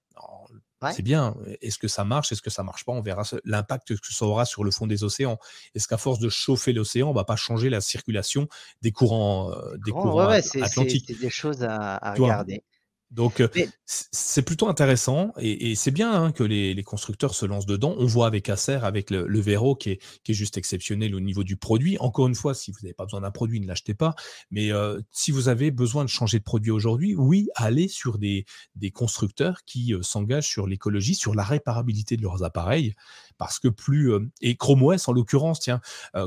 C'est bien. Est-ce que ça marche Est-ce que ça marche pas On verra l'impact que ça aura sur le fond des océans. Est-ce qu'à force de chauffer l'océan, on va pas changer la circulation des courants, euh, des courants atlantiques? C'est des choses à, regarder. Donc, euh, c'est plutôt intéressant et, c'est bien hein, que les, constructeurs se lancent dedans. On voit avec Acer, avec le, le Vero qui est, qui est, juste exceptionnel au niveau du produit. Encore une fois, si vous n'avez pas besoin d'un produit, ne l'achetez pas. Mais euh, si vous avez besoin de changer de produit aujourd'hui, oui, allez sur des, des constructeurs qui euh, s'engagent sur l'écologie, sur la réparabilité de leurs appareils. Parce que plus. et Chrome OS, en l'occurrence, tiens,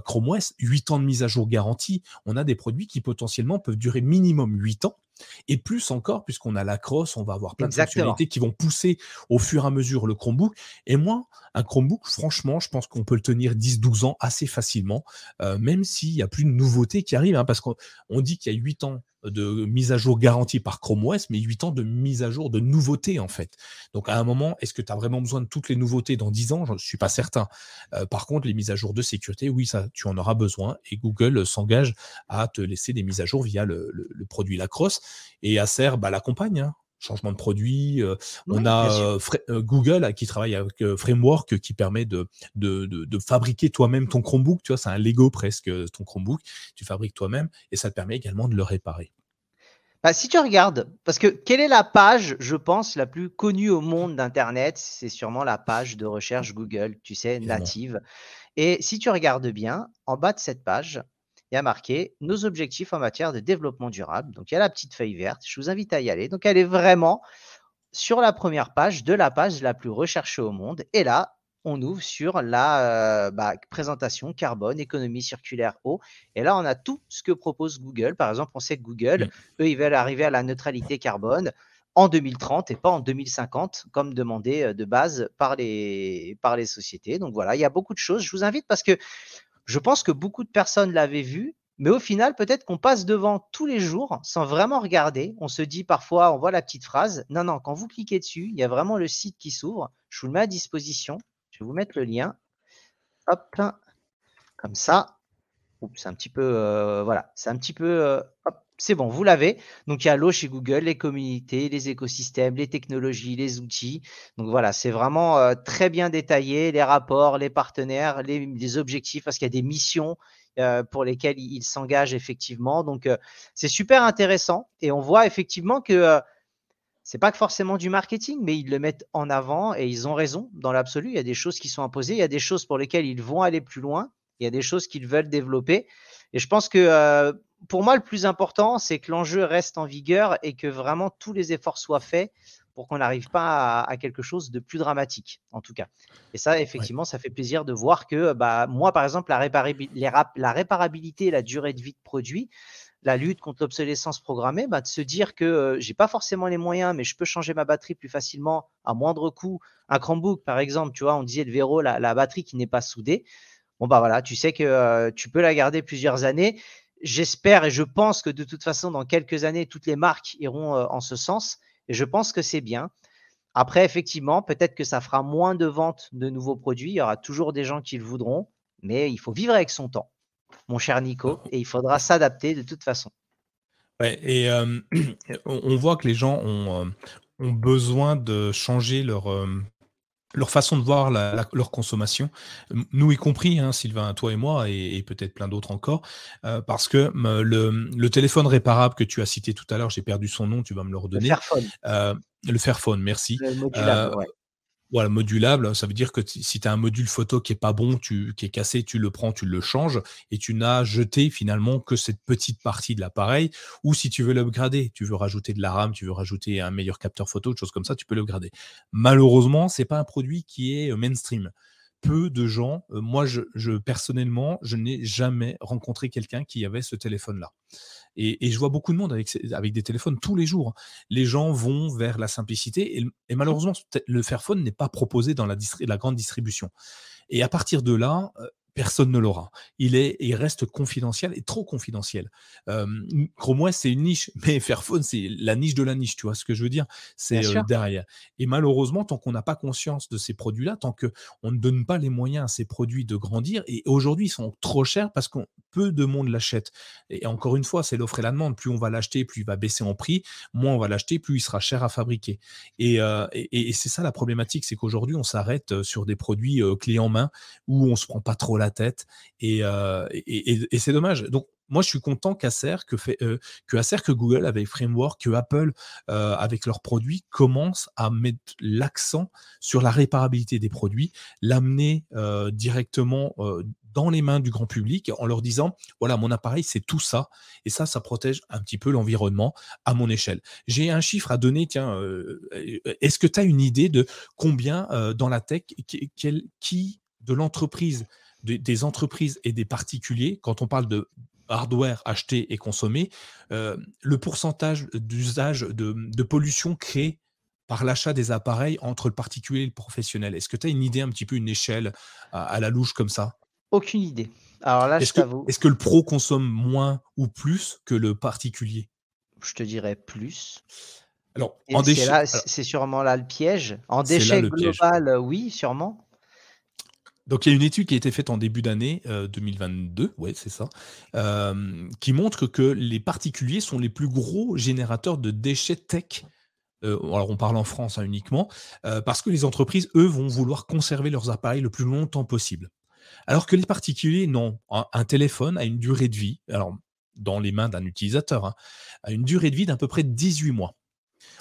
Chrome OS, 8 ans de mise à jour garantie. On a des produits qui potentiellement peuvent durer minimum 8 ans et plus encore, puisqu'on a la crosse, on va avoir plein de fonctionnalités qui vont pousser au fur et à mesure le Chromebook. Et moi, un Chromebook, franchement, je pense qu'on peut le tenir 10-12 ans assez facilement, euh, même s'il n'y a plus de nouveautés qui arrivent, hein, parce qu'on dit qu'il y a 8 ans de mise à jour garantie par Chrome OS, mais 8 ans de mise à jour de nouveautés, en fait. Donc, à un moment, est-ce que tu as vraiment besoin de toutes les nouveautés dans 10 ans? Je ne suis pas certain. Euh, par contre, les mises à jour de sécurité, oui, ça, tu en auras besoin. Et Google s'engage à te laisser des mises à jour via le, produit Lacrosse. Et Acer bah, l'accompagne. Hein changement de produit. Euh, on a Google qui travaille avec Framework qui permet de, de, de, fabriquer toi-même ton Chromebook. Tu vois, c'est un Lego presque ton Chromebook. Tu fabriques toi-même et ça te permet également de le réparer. Bah, si tu regardes, parce que quelle est la page, je pense, la plus connue au monde d'Internet? C'est sûrement la page de recherche Google, tu sais, native. Et si tu regardes bien, en bas de cette page, il y a marqué nos objectifs en matière de développement durable. Donc, il y a la petite feuille verte. Je vous invite à y aller. Donc, elle est vraiment sur la première page de la page la plus recherchée au monde. Et là, on ouvre sur la euh, bah, présentation carbone, économie circulaire, eau. Et là, on a tout ce que propose Google. Par exemple, on sait que Google, eux, ils veulent arriver à la neutralité carbone en 2030 et pas en 2050, comme demandé euh, de base par les, par les sociétés. Donc voilà, il y a beaucoup de choses. Je vous invite parce que je pense que beaucoup de personnes l'avaient vu, mais au final, peut-être qu'on passe devant tous les jours sans vraiment regarder. On se dit parfois, on voit la petite phrase. Non, non, quand vous cliquez dessus, il y a vraiment le site qui s'ouvre. Je vous le mets à disposition. Je vais vous mettre le lien. Hop, comme ça. C'est un petit peu, euh, voilà, c'est un petit peu, euh, c'est bon, vous l'avez. Donc, il y a l'eau chez Google, les communautés, les écosystèmes, les technologies, les outils. Donc, voilà, c'est vraiment euh, très bien détaillé, les rapports, les partenaires, les, objectifs, parce qu'il y a des missions euh, pour lesquelles ils s'engagent effectivement. Donc, euh, c'est super intéressant. Et on voit effectivement que c'est pas forcément du marketing, mais ils le mettent en avant et ils ont raison dans l'absolu. Il y a des choses qui sont imposées, il y a des choses pour lesquelles ils vont aller plus loin, il y a des choses qu'ils veulent développer. Et je pense que pour moi, le plus important, c'est que l'enjeu reste en vigueur et que vraiment tous les efforts soient faits pour qu'on n'arrive pas à, quelque chose de plus dramatique, en tout cas. Et ça, effectivement, ça fait plaisir de voir que, bah, moi, par exemple, la, réparabilité et la durée de vie de produit, la lutte contre l'obsolescence programmée, bah, de se dire que euh, j'ai pas forcément les moyens, mais je peux changer ma batterie plus facilement à moindre coût. Un Chromebook, par exemple, tu vois, on disait le Vero, la, la batterie qui n'est pas soudée. Bon, bah voilà, tu sais que euh, tu peux la garder plusieurs années j'espère et je pense que de toute façon, dans quelques années, toutes les marques iront euh, en ce sens. Et je pense que c'est bien. Après, effectivement, peut-être que ça fera moins de ventes de nouveaux produits. Il y aura toujours des gens qui le voudront, mais il faut vivre avec son temps, mon cher Nico, et il faudra s'adapter de toute façon. Ouais, et euh, on voit que les gens ont, ont besoin de changer leur, leur façon de voir leur consommation, nous y compris, hein, Sylvain, toi et moi, et, peut-être plein d'autres encore, euh, parce que le, téléphone réparable que tu as cité tout à l'heure, j'ai perdu son nom, tu vas me le redonner. Le Fairphone. Euh, le Fairphone, merci. Euh, voilà, modulable, ça veut dire que si tu as un module photo qui est pas bon, tu, qui est cassé, tu le prends, tu le changes et tu n'as jeté finalement que cette petite partie de l'appareil. Ou si tu veux l'upgrader, tu veux rajouter de la RAM, tu veux rajouter un meilleur capteur photo, des choses comme ça, tu peux l'upgrader. Malheureusement, c'est pas un produit qui est euh, mainstream peu de gens. Euh, moi, je, personnellement, je n'ai jamais rencontré quelqu'un qui avait ce téléphone-là. Et, je vois beaucoup de monde avec, avec des téléphones tous les jours. Les gens vont vers la simplicité et, malheureusement, le Fairphone n'est pas proposé dans la, la grande distribution. Et à partir de là, euh, personne ne l'aura. Il, est, il reste confidentiel et trop confidentiel. Euh, Chrome OS, c'est une niche, mais Fairphone, c'est la niche de la niche, tu vois ce que je veux dire? C'est euh, derrière. Et malheureusement, tant qu'on n'a pas conscience de ces produits-là, tant qu'on ne donne pas les moyens à ces produits de grandir, et aujourd'hui, ils sont trop chers parce que peu de monde l'achète. Et encore une fois, c'est l'offre et la demande. Plus on va l'acheter, plus il va baisser en prix. Moins on va l'acheter, plus il sera cher à fabriquer. Et, euh, et, et c'est ça la problématique, c'est qu'aujourd'hui, on s'arrête euh, sur des produits clés en main où on se prend pas trop la tête. Euh, et, c'est dommage. Donc, moi, je suis content qu'Acer, que, fait, euh, que que Google avec Framework, que Apple euh, avec leurs produits commence à mettre l'accent sur la réparabilité des produits, l'amener directement dans les mains du grand public en leur disant voilà mon appareil c'est tout ça et ça ça protège un petit peu l'environnement à mon échelle. J'ai un chiffre à donner tiens est-ce que tu as une idée de combien dans la tech qui de l'entreprise des entreprises et des particuliers, quand on parle de hardware acheté et consommé, euh, le pourcentage d'usage de, pollution créé par l'achat des appareils entre le particulier et le professionnel. Est-ce que tu as une idée, un petit peu une échelle à, la louche comme ça? Aucune idée. Alors là, est-ce que, est-ce que le pro consomme moins ou plus que le particulier? Je te dirais plus. Alors, Et en c'est déchets, là, alors, c'est sûrement là le piège. En déchets piège. global, euh, oui, sûrement. Donc, il y a une étude qui a été faite en début d'année euh, 2022, ouais, c'est ça, euh, qui montre que les particuliers sont les plus gros générateurs de déchets tech. Euh, alors, on parle en France hein, uniquement, euh, parce que les entreprises, eux, vont vouloir conserver leurs appareils le plus longtemps possible. Alors que les particuliers, non. Un, un téléphone a une durée de vie, alors dans les mains d'un utilisateur, hein, a une durée de vie d'à peu près 18 mois.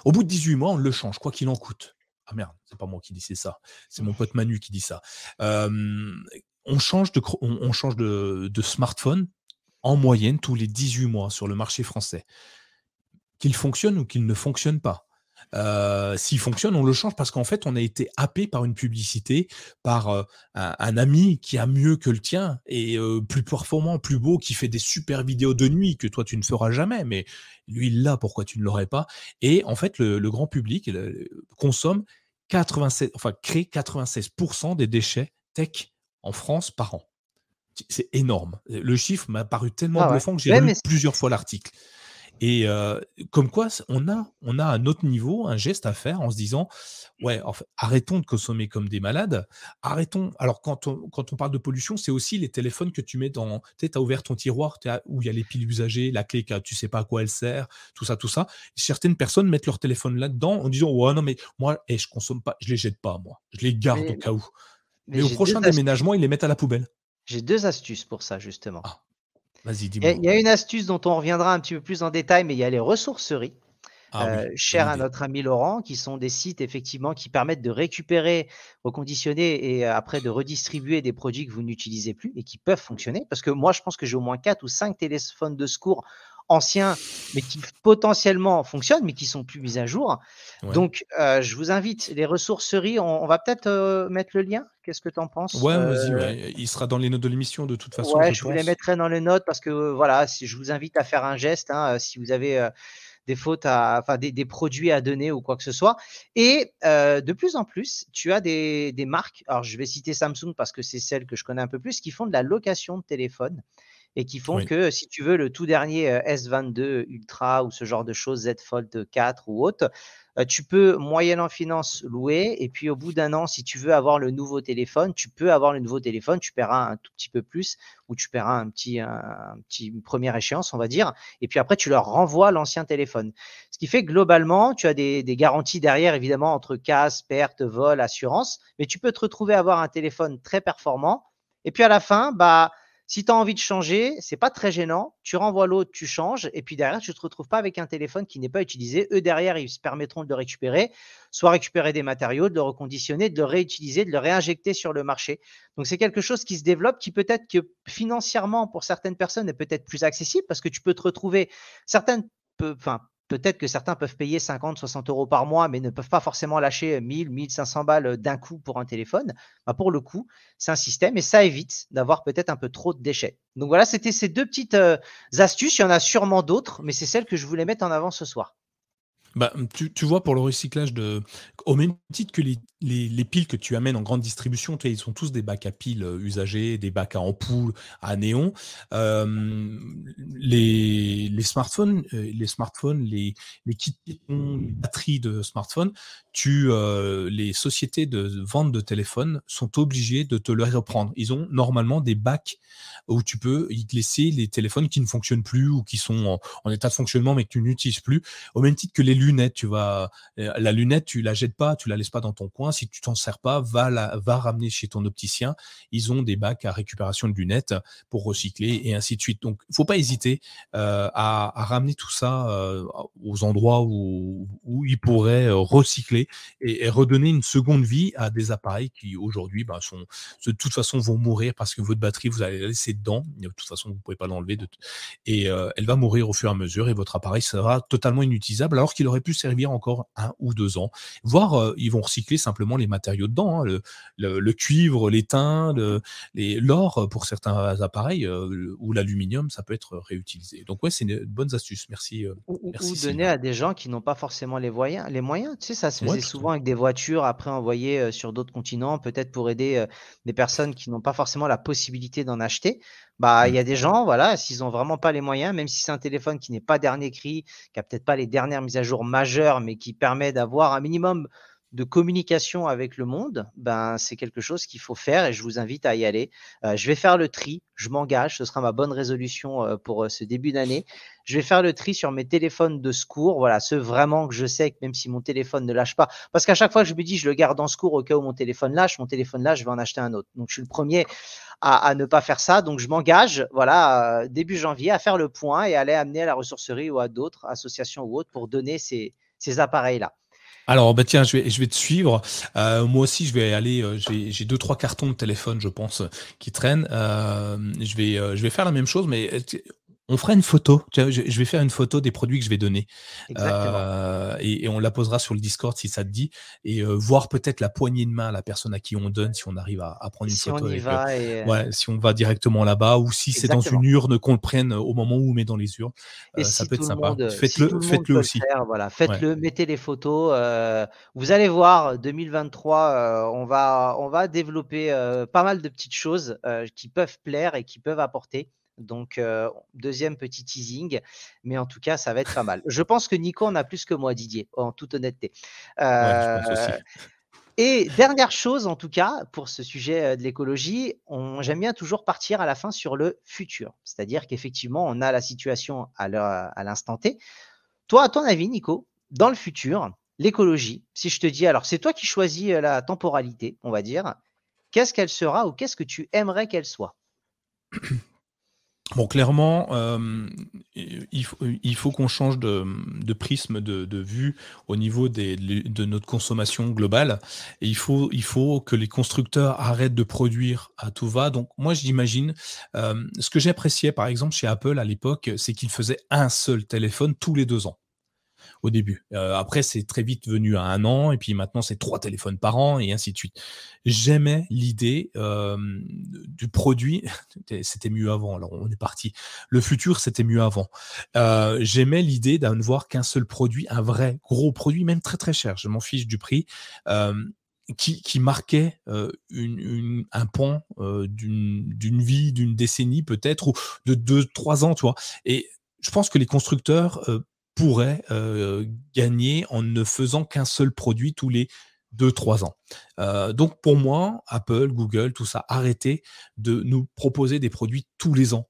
Au bout de 18 mois, on le change, quoi qu'il en coûte. Ah merde, c'est pas moi qui dis ça. C'est mon pote Manu qui dit ça. On change, de, on, change de, smartphone en moyenne tous les 18 mois sur le marché français. Qu'il fonctionne ou qu'il ne fonctionne pas. Euh, S'il fonctionne, on le change parce qu'en fait, on a été happé par une publicité, par euh, un, ami qui a mieux que le tien et euh, plus performant, plus beau, qui fait des super vidéos de nuit que toi tu ne feras jamais, mais lui il l'a, pourquoi tu ne l'aurais pas? Et en fait, le, grand public consomme 96, enfin crée 96% des déchets tech en France par an. C'est énorme. Le chiffre m'a paru tellement Ah ouais. bluffant que j'ai Ouais, lu plusieurs fois l'article. Et euh, comme quoi, on a, on a à notre niveau un geste à faire en se disant, ouais, en fait, arrêtons de consommer comme des malades. Arrêtons. Alors quand on, quand on parle de pollution, c'est aussi les téléphones que tu mets dans. Tu sais, as ouvert ton tiroir où il y a les piles usagées, la clé, tu sais pas à quoi elle sert, tout ça, tout ça. Certaines personnes mettent leur téléphone là-dedans en disant, ouais, non mais moi, eh, je consomme pas, je les jette pas moi, je les garde Mais, au cas où. mais Mais au prochain déménagement, ils les mettent à la poubelle. J'ai deux astuces pour ça, justement. Ah, vas-y, Il y, a, dis-moi. il y a une astuce dont on reviendra un petit peu plus en détail, mais il y a les ressourceries. Ah euh, à notre ami Laurent, qui sont des sites effectivement qui permettent de récupérer, reconditionner et euh, après de redistribuer des produits que vous n'utilisez plus et qui peuvent fonctionner. Parce que moi, je pense que j'ai au moins quatre ou cinq téléphones de secours anciens, mais qui potentiellement fonctionnent, mais qui sont plus mis à jour. Ouais. Donc, euh, je vous invite, les ressourceries, on, on va peut-être euh, mettre le lien. Qu'est-ce que tu en penses Ouais, vas-y, Euh, ouais. Il sera dans les notes de l'émission de toute façon, Ouais, je je vous les mettrai dans les notes parce que voilà, si je vous invite à faire un geste, hein, si vous avez des fautes à, enfin des, des produits à donner ou quoi que ce soit. Et euh, de plus en plus, tu as des, des marques. Alors, je vais citer Samsung parce que c'est celle que je connais un peu plus, qui font de la location de téléphone et qui font Oui. que si tu veux le tout dernier euh, S22 Ultra ou ce genre de choses, Z Fold 4 ou autre, euh, tu peux moyennant finance louer et puis au bout d'un an, si tu veux avoir le nouveau téléphone, tu peux avoir le nouveau téléphone, tu paieras un tout petit peu plus ou tu paieras un petit, un, un petit une première échéance, on va dire, et puis après tu leur renvoies l'ancien téléphone. Ce qui fait que globalement, tu as des, des garanties derrière, évidemment, entre casse, perte, vol, assurance, mais tu peux te retrouver à avoir un téléphone très performant. Et puis à la fin, bah, si tu as envie de changer, c'est pas très gênant. Tu renvoies l'autre, tu changes, et puis derrière, tu te retrouves pas avec un téléphone qui n'est pas utilisé. Eux, derrière, ils se permettront de le récupérer, soit récupérer des matériaux, de le reconditionner, de le réutiliser, de le réinjecter sur le marché. Donc, c'est quelque chose qui se développe, qui peut-être que financièrement, pour certaines personnes, est peut-être plus accessible parce que tu peux te retrouver certaines, peu- enfin, peut-être que certains peuvent payer 50, 60 euros par mois, mais ne peuvent pas forcément lâcher 1000, 1500 balles d'un coup pour un téléphone. Bah, pour le coup, c'est un système et ça évite d'avoir peut-être un peu trop de déchets. Donc voilà, c'était ces deux petites euh, astuces. Il y en a sûrement d'autres, mais c'est celles que je voulais mettre en avant ce soir. Bah, tu, tu vois, pour le recyclage de. Au même titre que les, les- les piles que tu amènes en grande distribution, tu sais, ils sont tous des bacs à piles euh, usagés, des bacs à ampoules, à néon. Euh, les, les smartphones, euh, les smartphones, les, batteries de smartphones, tu, euh, les sociétés de vente de téléphones sont obligées de te les reprendre. Ils ont normalement des bacs où tu peux y laisser les téléphones qui ne fonctionnent plus ou qui sont en, en état de fonctionnement mais que tu n'utilises plus. Au même titre que les lunettes, tu vas, euh, la lunette, tu la jettes pas, tu la laisses pas dans ton coin. Si tu t'en sers pas, va la, va ramener chez ton opticien. Ils ont des bacs à récupération de lunettes pour recycler et ainsi de suite. Donc, faut pas hésiter euh, à, ramener tout ça euh, aux endroits où, ils pourraient euh, recycler et, redonner une seconde vie à des appareils qui aujourd'hui ben, sont de toute façon vont mourir parce que votre batterie vous allez la laisser dedans. De toute façon, vous pouvez pas l'enlever et elle va mourir au fur et à mesure et votre appareil sera totalement inutilisable alors qu'il aurait pu servir encore un ou deux ans. Voire ils vont recycler simplement simplement les matériaux dedans, hein, le, cuivre, l'étain, l'or pour certains appareils ou l'aluminium, ça peut être réutilisé. Donc ouais, c'est une bonne astuce. Merci. ou, donner à des gens qui n'ont pas forcément les moyens. Les moyens, tu sais, ça se faisait souvent avec des voitures après envoyées sur d'autres continents, peut-être pour aider des personnes qui n'ont pas forcément la possibilité d'en acheter. Bah, il y a des gens, voilà, s'ils ont vraiment pas les moyens, même si c'est un téléphone qui n'est pas dernier cri, qui a peut-être pas les dernières mises à jour majeures, mais qui permet d'avoir un minimum de communication avec le monde, ben c'est quelque chose qu'il faut faire et je vous invite à y aller. Euh, je vais faire le tri, je m'engage, ce sera ma bonne résolution euh, pour euh, ce début d'année. Je vais faire le tri sur mes téléphones de secours, voilà, ceux vraiment que je sais que même si mon téléphone ne lâche pas, parce qu'à chaque fois que je me dis je le garde en secours au cas où mon téléphone lâche, mon téléphone lâche, je vais en acheter un autre. Donc je suis le premier à, ne pas faire ça. Donc je m'engage, voilà, début janvier, à faire le point et aller amener à la ressourcerie ou à d'autres associations ou autres pour donner ces appareils-là. Alors, bah tiens, je vais, je vais te suivre. Euh, moi aussi, je vais aller. Euh, j'ai deux, trois cartons de téléphone, je pense, qui traînent. Euh, je vais, je vais faire la même chose, mais on fera une photo. Je vais faire une photo des produits que je vais donner. Euh, et, on la posera sur le Discord si ça te dit. Et euh, voir peut-être la poignée de main à la personne à qui on donne, si on arrive à, prendre une photo. ouais, si on va directement là-bas ou si c'est dans une urne qu'on le prenne au moment où on met dans les urnes. Euh, ça peut être sympa. Faites-le faites -le aussi. voilà. Faites-le, mettez les photos. vous allez voir, 2023, on, va, on va développer pas mal de petites choses qui peuvent plaire et qui peuvent apporter. Donc, deuxième petit teasing, mais en tout cas, ça va être pas mal. Je pense que Nico en a plus que moi, Didier, en toute honnêteté. et dernière chose, en tout cas, pour ce sujet de l'écologie, j'aime bien toujours partir à la fin sur le futur. C'est-à-dire qu'effectivement, on a la situation à l'instant T. Toi, à ton avis, Nico, dans le futur, l'écologie, si je te dis, alors c'est toi qui choisis la temporalité, on va dire, qu'est-ce qu'elle sera ou qu'est-ce que tu aimerais qu'elle soit? Bon, clairement, euh, il faut, qu'on change de, prisme de, vue au niveau de notre consommation globale. Il faut, il faut que les constructeurs arrêtent de produire à tout va. Donc, moi, j'imagine, euh, ce que j'appréciais, par exemple, chez Apple à l'époque, c'est qu'ils faisaient un seul téléphone tous les deux ans au début. Euh, après, c'est très vite venu à un an, et puis maintenant, c'est trois téléphones par an, et ainsi de suite. J'aimais l'idée euh, du produit. C'était mieux avant, alors on est parti. Le futur, c'était mieux avant. Euh, J'aimais l'idée d'avoir qu'un seul produit, un vrai gros produit, même très très cher, je m'en fiche du prix. Qui, qui, marquait un euh, d'une vie, d'une décennie peut-être, ou de deux, trois ans, tu vois. Et je pense que les constructeurs pourrait gagner en ne faisant qu'un seul produit tous les 2-3 ans. donc pour moi, Apple, Google, tout ça, arrêtez de nous proposer des produits tous les ans.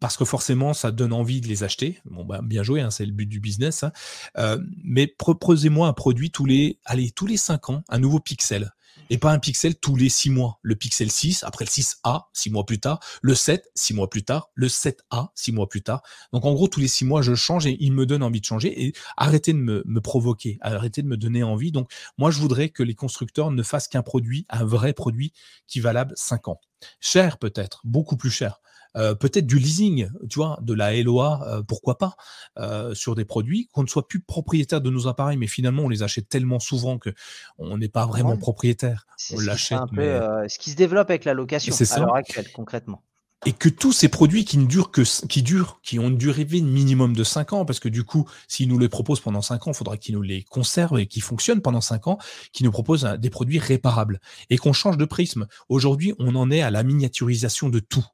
parce que forcément, ça donne envie de les acheter. Bon, ben, bien joué, hein, c'est le but du business. Hein. mais proposez-moi un produit tous les, allez, tous les 5 ans, un nouveau Pixel et pas un pixel tous les six mois. Le pixel 6, après le 6A, six mois plus tard, le 7, six mois plus tard, le 7A, six mois plus tard. Donc en gros, tous les six mois, je change et il me donne envie de changer et arrêtez de me, me provoquer, arrêtez de me donner envie. Donc moi, je voudrais que les constructeurs ne fassent qu'un produit, un vrai produit qui valable cinq ans. Cher peut-être, beaucoup plus cher. Euh, peut-être du leasing, tu vois, de la LOA, euh, pourquoi pas, euh, sur des produits, qu'on ne soit plus propriétaire de nos appareils, mais finalement on les achète tellement souvent que on n'est pas vraiment propriétaire. On l'achète. Mais... ce qui se développe avec la location à l'heure actuelle, concrètement et que tous ces produits qui ne durent que qui durent, qui ont une durée de vie minimum de 5 ans, parce que du coup, s'ils nous les proposent pendant 5 ans, il faudra qu'ils nous les conservent et qu'ils fonctionnent pendant 5 ans, qu'ils nous proposent des produits réparables et qu'on change de prisme. Aujourd'hui, on en est à la miniaturisation de tout.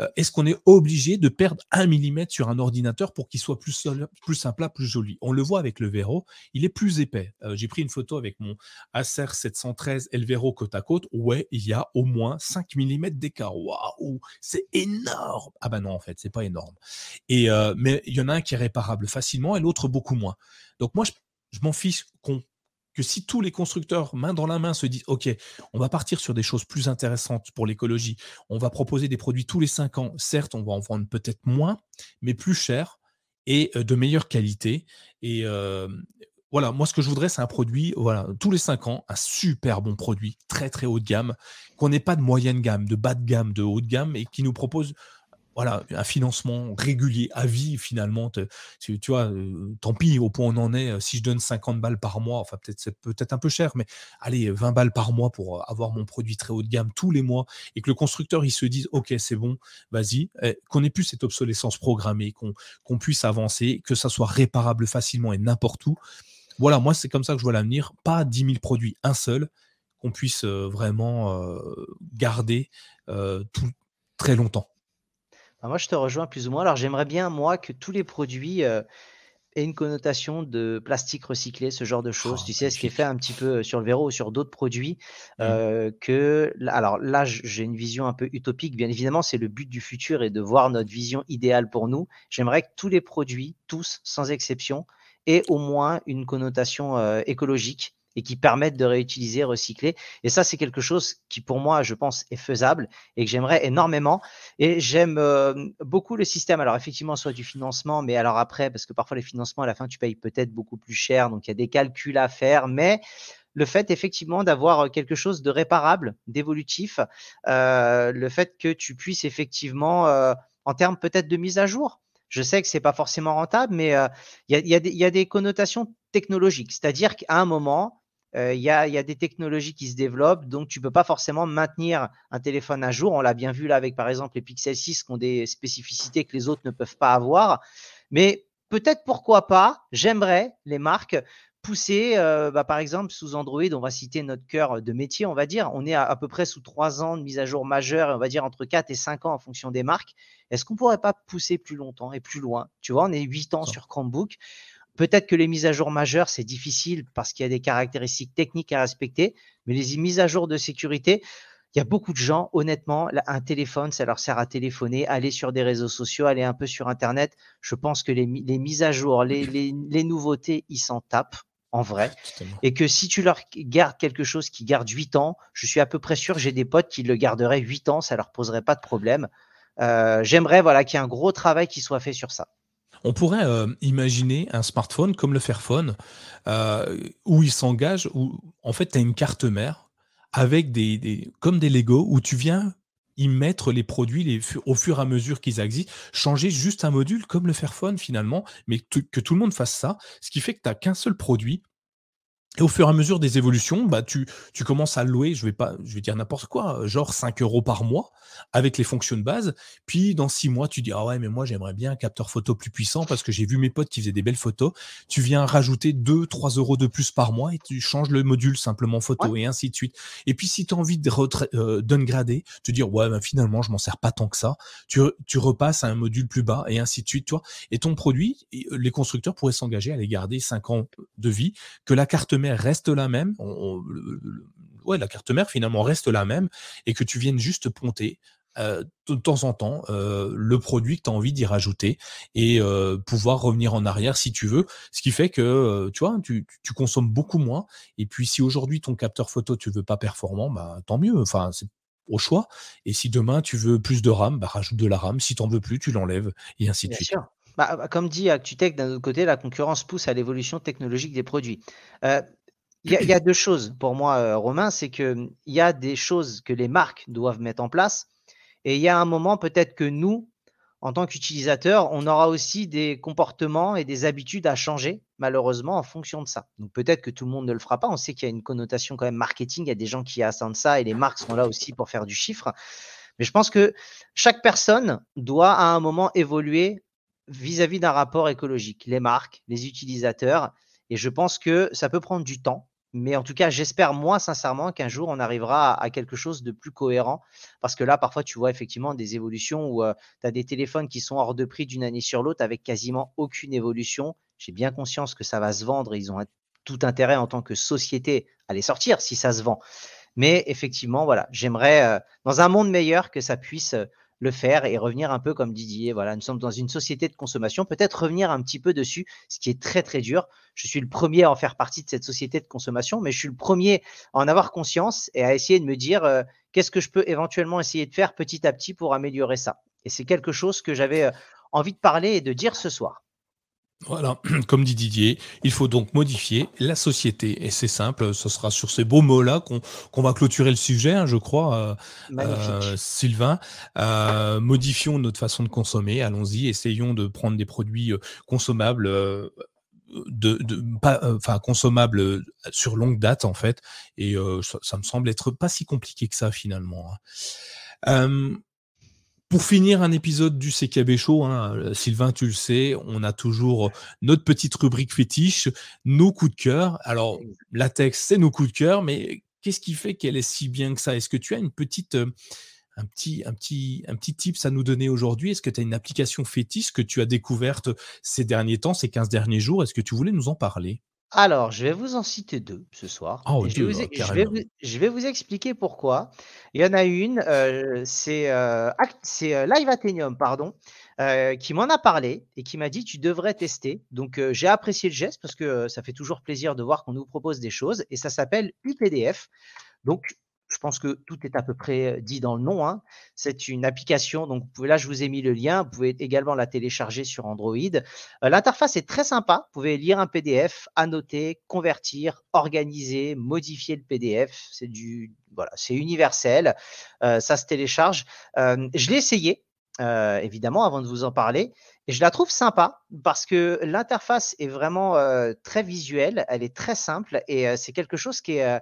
Euh, est-ce qu'on est obligé de perdre un millimètre sur un ordinateur pour qu'il soit plus, simple, plus joli? On le voit avec le Vero, il est plus épais. Euh, j'ai pris une photo avec mon Acer 713 et le Vero côte à côte. Ouais, il y a au moins 5 mm d'écart. Waouh, c'est énorme. Ah ben non, en fait, c'est pas énorme. Et euh, mais il y en a un qui est réparable facilement et l'autre beaucoup moins. Donc moi, je, je m'en fiche qu'on que si tous les constructeurs, main dans la main, se disent, OK, on va partir sur des choses plus intéressantes pour l'écologie, on va proposer des produits tous les cinq ans, certes, on va en vendre peut-être moins, mais plus cher et euh, de meilleure qualité. Et euh, voilà, moi, ce que je voudrais, c'est un produit, voilà, tous les cinq ans, un super bon produit, très, très haut de gamme, qu'on n'ait pas de moyenne gamme, de bas de gamme, de haut de gamme, et qui nous propose voilà, un financement régulier à vie finalement. Tu, vois, euh, tant pis, au point où on en est, si je donne 50 balles par mois, enfin peut-être c'est peut-être un peu cher, mais allez, 20 balles par mois pour avoir mon produit très haut de gamme tous les mois et que le constructeur il se dise ok c'est bon, vas-y, eh, qu'on ait plus cette obsolescence programmée, qu'on puisse avancer, que ça soit réparable facilement et n'importe où. Voilà, moi c'est comme ça que je vois l'avenir, pas 10 000 produits, un seul, qu'on puisse vraiment garder tout, très longtemps. Bah, moi, je te rejoins plus ou moins. Alors, j'aimerais bien, moi, que tous les produits aient une connotation de plastique recyclé, ce genre de choses. Oh, tu sais, ce qui est fait un petit peu sur le verrou ou sur d'autres produits. Mmh. que, alors là, j'ai une vision un peu utopique. Bien évidemment, c'est le but du futur et de voir notre vision idéale pour nous. J'aimerais que tous les produits, tous, sans exception, aient au moins une connotation écologique et qui permettent de réutiliser, recycler. Et ça, c'est quelque chose qui, pour moi, je pense, est faisable et que j'aimerais énormément. Et j'aime euh, beaucoup le système. Alors, effectivement, soit du financement, mais alors après, parce que parfois, les financements, à la fin, tu payes peut-être beaucoup plus cher. Donc, il y a des calculs à faire. Mais le fait effectivement d'avoir quelque chose de réparable, d'évolutif, euh, le fait que tu puisses effectivement, euh, en termes peut-être de mise à jour, je sais que c'est pas forcément rentable, mais il y, a des connotations technologiques. C'est-à-dire qu'à un moment, euh, il y, a, des technologies qui se développent, donc tu ne peux pas forcément maintenir un téléphone à jour. On l'a bien vu là avec par exemple les Pixel 6 qui ont des spécificités que les autres ne peuvent pas avoir. Mais peut-être pourquoi pas, j'aimerais les marques pousser, euh, bah, par exemple, sous Android, on va citer notre cœur de métier, on va dire, on est à, peu près sous trois ans de mise à jour majeure, on va dire entre 4 et 5 ans en fonction des marques. Est-ce qu'on ne pourrait pas pousser plus longtemps et plus loin? Tu vois, on est 8 ans sur Chromebook. Peut-être que les mises à jour majeures, c'est difficile parce qu'il y a des caractéristiques techniques à respecter, mais les mises à jour de sécurité, il y a beaucoup de gens, honnêtement, un téléphone, ça leur sert à téléphoner, aller sur des réseaux sociaux, aller un peu sur Internet. Je pense que les, mises à jour, les, nouveautés, ils s'en tapent en vrai. Et que si tu leur gardes quelque chose qui garde 8 ans, je suis à peu près sûr, j'ai des potes qui le garderaient 8 ans, ça leur poserait pas de problème. Euh, j'aimerais voilà, qu'il y ait un gros travail qui soit fait sur ça. On pourrait euh, imaginer un smartphone comme le Fairphone, euh, où il s'engage, où en fait tu as une carte mère avec des, comme des Lego, où tu viens y mettre les produits au fur et à mesure qu'ils existent, changer juste un module comme le Fairphone finalement, mais que tout le monde fasse ça, ce qui fait que tu n'as qu'un seul produit et au fur et à mesure des évolutions, bah, tu, tu commences à louer, je vais pas, je vais dire n'importe quoi, genre 5 euros par mois avec les fonctions de base. Puis dans 6 mois, tu dis, ah ouais, mais moi j'aimerais bien un capteur photo plus puissant parce que j'ai vu mes potes qui faisaient des belles photos. Tu viens rajouter 2, 3 euros de plus par mois et tu changes le module simplement photo et ainsi de suite. Et puis si tu as envie de euh, d'ungrader, te dire, ouais, ben, finalement, je m'en sers pas tant que ça, tu, tu repasses à un module plus bas et ainsi de suite, tu vois. Et ton produit, les constructeurs pourraient s'engager à les garder 5 ans de vie, que la carte reste la même, ouais, la carte mère finalement reste la même, et que tu viennes juste ponter euh, de temps en temps euh, le produit que tu as envie d'y rajouter et euh, pouvoir revenir en arrière si tu veux. Ce qui fait que tu vois, tu, consommes beaucoup moins. Et puis si aujourd'hui ton capteur photo tu veux pas performant, bah tant mieux. Enfin, c'est au choix. Et si demain tu veux plus de RAM, bah rajoute de la RAM. Si tu n'en veux plus, tu l'enlèves et ainsi de suite. Bah, comme dit ActuTech, d'un autre côté, la concurrence pousse à l'évolution technologique des produits. Il y, a deux choses pour moi, euh, Romain, c'est qu'il y a des choses que les marques doivent mettre en place et il y a un moment peut-être que nous, en tant qu'utilisateurs, on aura aussi des comportements et des habitudes à changer, malheureusement, en fonction de ça. Donc peut-être que tout le monde ne le fera pas. On sait qu'il y a une connotation quand même marketing, il y a des gens qui attendent ça et les marques sont là aussi pour faire du chiffre. Mais je pense que chaque personne doit à un moment évoluer vis-à-vis d'un rapport écologique. Les marques, les utilisateurs. Et je pense que ça peut prendre du temps. Mais en tout cas, j'espère moi sincèrement qu'un jour on arrivera à, quelque chose de plus cohérent. Parce que là, parfois, tu vois effectivement des évolutions où euh, tu as des téléphones qui sont hors de prix d'une année sur l'autre avec quasiment aucune évolution. J'ai bien conscience que ça va se vendre et ils ont tout intérêt en tant que société à les sortir si ça se vend. Mais effectivement, voilà, j'aimerais, euh, dans un monde meilleur, que ça puisse euh, le faire et revenir un peu comme Didier. Voilà, nous sommes dans une société de consommation. Peut-être revenir un petit peu dessus, ce qui est très très dur. Je suis le premier à en faire partie de cette société de consommation, mais je suis le premier à en avoir conscience et à essayer de me dire euh, qu'est-ce que je peux éventuellement essayer de faire petit à petit pour améliorer ça. Et c'est quelque chose que j'avais euh, envie de parler et de dire ce soir. Voilà, comme dit Didier, il faut donc modifier la société. Et c'est simple, ce sera sur ces beaux mots-là qu'on va clôturer le sujet, hein, je crois, euh, euh, Sylvain. Euh, modifions notre façon de consommer, allons-y, essayons de prendre des produits consommables. de, pas, enfin consommables sur longue date en fait et ça, me semble être pas si compliqué que ça finalement. Hein. Pour finir un épisode du CKB Show, hein, Sylvain, tu le sais, on a toujours notre petite rubrique fétiche, nos coups de cœur. Alors, latex, c'est nos coups de cœur, mais qu'est-ce qui fait qu'elle est si bien que ça? Est-ce que tu as euh, un petit, un petit, un petit tips à nous donner aujourd'hui? Est-ce que tu as une application fétiche que tu as découverte ces derniers temps, ces 15 derniers jours? Est-ce que tu voulais nous en parler? Alors, je vais vous en citer deux ce soir. Je, vais vous, expliquer pourquoi. Il y en a une, euh, c'est euh, euh, Live Athenium, pardon, qui m'en a parlé et qui m'a dit tu devrais tester. Donc, j'ai apprécié le geste parce que ça fait toujours plaisir de voir qu'on nous propose des choses et ça s'appelle UPDF. Donc, je pense que tout est à peu près dit dans le nom. Hein. C'est une application, donc là je vous ai mis le lien, vous pouvez également la télécharger sur Android. L'interface est très sympa, vous pouvez lire un PDF, annoter, convertir, organiser, modifier le PDF. C'est du voilà, c'est universel, ça se télécharge. je l'ai essayé, évidemment, avant de vous en parler. Et je la trouve sympa parce que l'interface est vraiment très visuelle, elle est très simple et c'est quelque chose qui est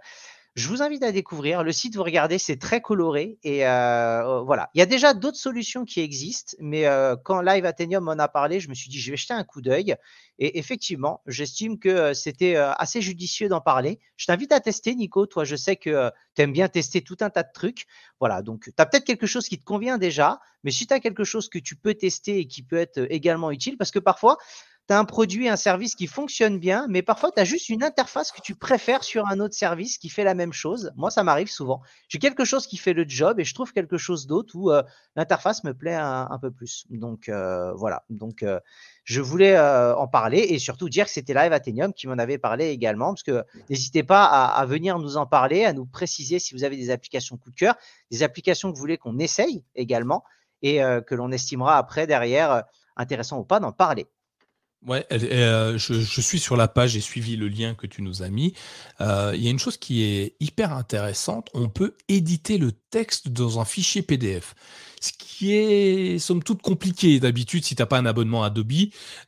je vous invite à découvrir. Le site, vous regardez, c'est très coloré. Et euh, oh, voilà. Il y a déjà d'autres solutions qui existent, mais euh, quand Live Athenium en a parlé, je me suis dit, je vais jeter un coup d'œil. Et effectivement, j'estime que euh, c'était assez judicieux d'en parler. Je t'invite à tester, Nico. Toi, je sais que tu aimes bien tester tout un tas de trucs. Voilà. Donc, tu as peut-être quelque chose qui te convient déjà, mais si tu as quelque chose que tu peux tester et qui peut être également utile, parce que parfois, tu as un produit, un service qui fonctionne bien, mais parfois tu as juste une interface que tu préfères sur un autre service qui fait la même chose. Moi, ça m'arrive souvent. J'ai quelque chose qui fait le job et je trouve quelque chose d'autre où euh, l'interface me plaît un, peu plus. Donc euh, voilà. Donc euh, je voulais en parler et surtout dire que c'était Live Athenium qui m'en avait parlé également, parce que n'hésitez pas à, à, venir nous en parler, à nous préciser si vous avez des applications coup de cœur, des applications que vous voulez qu'on essaye également et que l'on estimera après derrière intéressant ou pas d'en parler. Ouais, euh, je, suis sur la page, j'ai suivi le lien que tu nous as mis. Euh, il y a une chose qui est hyper intéressante, on peut éditer le texte dans un fichier PDF ce qui est somme toute compliqué d'habitude si tu n'as pas un abonnement Adobe.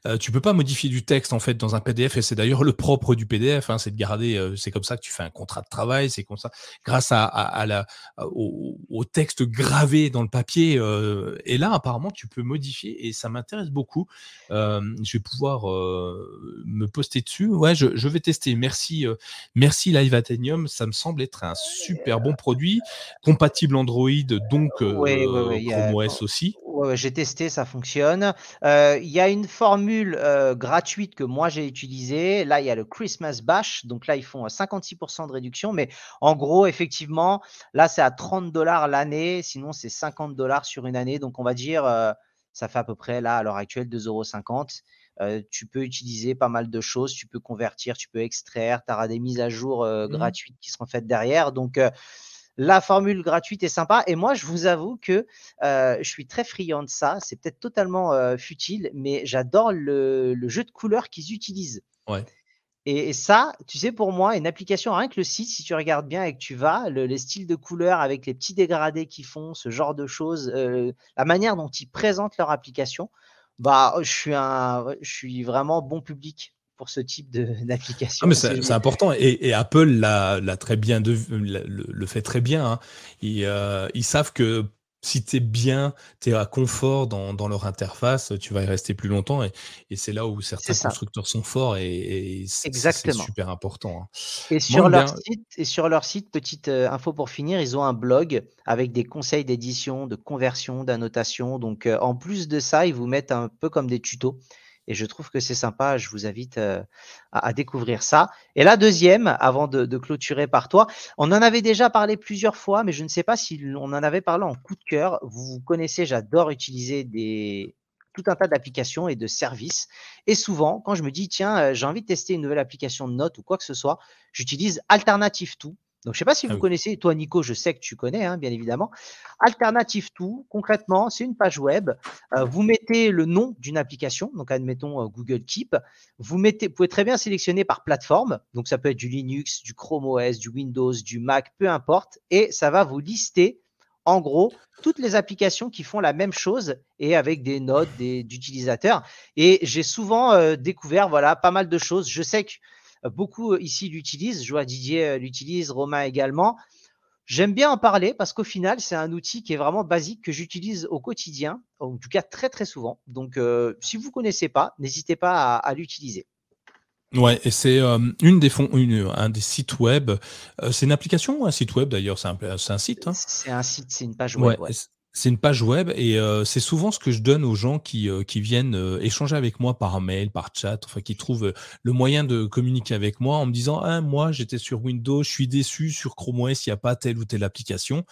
Euh, tu peux pas modifier du texte en fait dans un PDF et c'est d'ailleurs le propre du PDF, hein, c'est de garder, euh, c'est comme ça que tu fais un contrat de travail, c'est comme ça, grâce à, à, la, au, texte gravé dans le papier. Euh, et là apparemment tu peux modifier et ça m'intéresse beaucoup. je vais pouvoir me poster dessus. Ouais, je, je vais tester. Merci, merci Live Athenium, ça me semble être un super bon produit, compatible Android, donc Chrome OS aussi. j'ai testé, ça fonctionne. Euh, il y a une formule euh, gratuite que moi j'ai utilisée. Là, il y a le Christmas Bash. Donc là, ils font 56% de réduction. Mais en gros, effectivement, là, c'est à 30 dollars l'année. Sinon, c'est 50 dollars sur une année. Donc, on va dire, euh, ça fait à peu près, là, à l'heure actuelle, 2,50 euros. tu peux utiliser pas mal de choses, tu peux convertir, tu peux extraire, tu auras des mises à jour mmh gratuites qui seront faites derrière. Donc, la formule gratuite est sympa. Et moi, je vous avoue que euh, je suis très friand de ça. C'est peut-être totalement euh, futile, mais j'adore le, jeu de couleurs qu'ils utilisent. Ouais. Et, ça, tu sais, pour moi, une application, rien que le site, si tu regardes bien et que tu vas, les styles de couleurs avec les petits dégradés qu'ils font, ce genre de choses, euh, la manière dont ils présentent leur application, bah, je suis, un, je suis vraiment bon public pour ce type d'application. Ah, c'est important et, Apple l'a très bien de, le, fait très bien. Hein. Euh, ils, savent que si tu es bien, tu es à confort dans, dans, leur interface, tu vas y rester plus longtemps et, et c'est là où certains constructeurs sont forts et, c'est super important. Hein. Et, sur leur site, et sur leur site, petite euh, info pour finir, ils ont un blog avec des conseils d'édition, de conversion, d'annotation. Donc euh, en plus de ça, ils vous mettent un peu comme des tutos et je trouve que c'est sympa. Je vous invite à, découvrir ça. Et la deuxième, avant de, clôturer par toi, on en avait déjà parlé plusieurs fois, mais je ne sais pas si on en avait parlé en coup de cœur. Vous, connaissez, j'adore utiliser des, tout un tas d'applications et de services. Et souvent, quand je me dis, tiens, j'ai envie de tester une nouvelle application de notes ou quoi que ce soit, j'utilise Alternative tout Donc, je ne sais pas si Ah vous oui. connaissez, toi Nico, je sais que tu connais, hein, bien évidemment. Alternative to, concrètement, c'est une page web. Euh, vous mettez le nom d'une application, donc admettons euh, Google Keep. Vous, mettez, vous pouvez très bien sélectionner par plateforme, donc ça peut être du Linux, du Chrome OS, du Windows, du Mac, peu importe, et ça va vous lister en gros toutes les applications qui font la même chose et avec des notes des- d'utilisateurs. Et j'ai souvent euh, découvert voilà pas mal de choses. Je sais que beaucoup euh, ici l'utilisent. Je vois Didier euh, l'utilise, Romain également. J'aime bien en parler parce qu'au final, c'est un outil qui est vraiment basique que j'utilise au quotidien, en tout cas très très souvent. Donc, euh, si vous ne connaissez pas, n'hésitez pas à, à l'utiliser. Ouais, et c'est euh, une des fonds, une, un des sites web. euh, c'est une application ou un site web d'ailleurs? C'est un, site. Hein? C'est un site, c'est une page web. ouais. C'est une page web et euh, c'est souvent ce que je donne aux gens qui, euh, qui viennent euh, échanger avec moi par mail, par chat, enfin qui trouvent le moyen de communiquer avec moi en me disant ah moi j'étais sur Windows, je suis déçu sur Chrome OS, il n'y a pas telle ou telle application.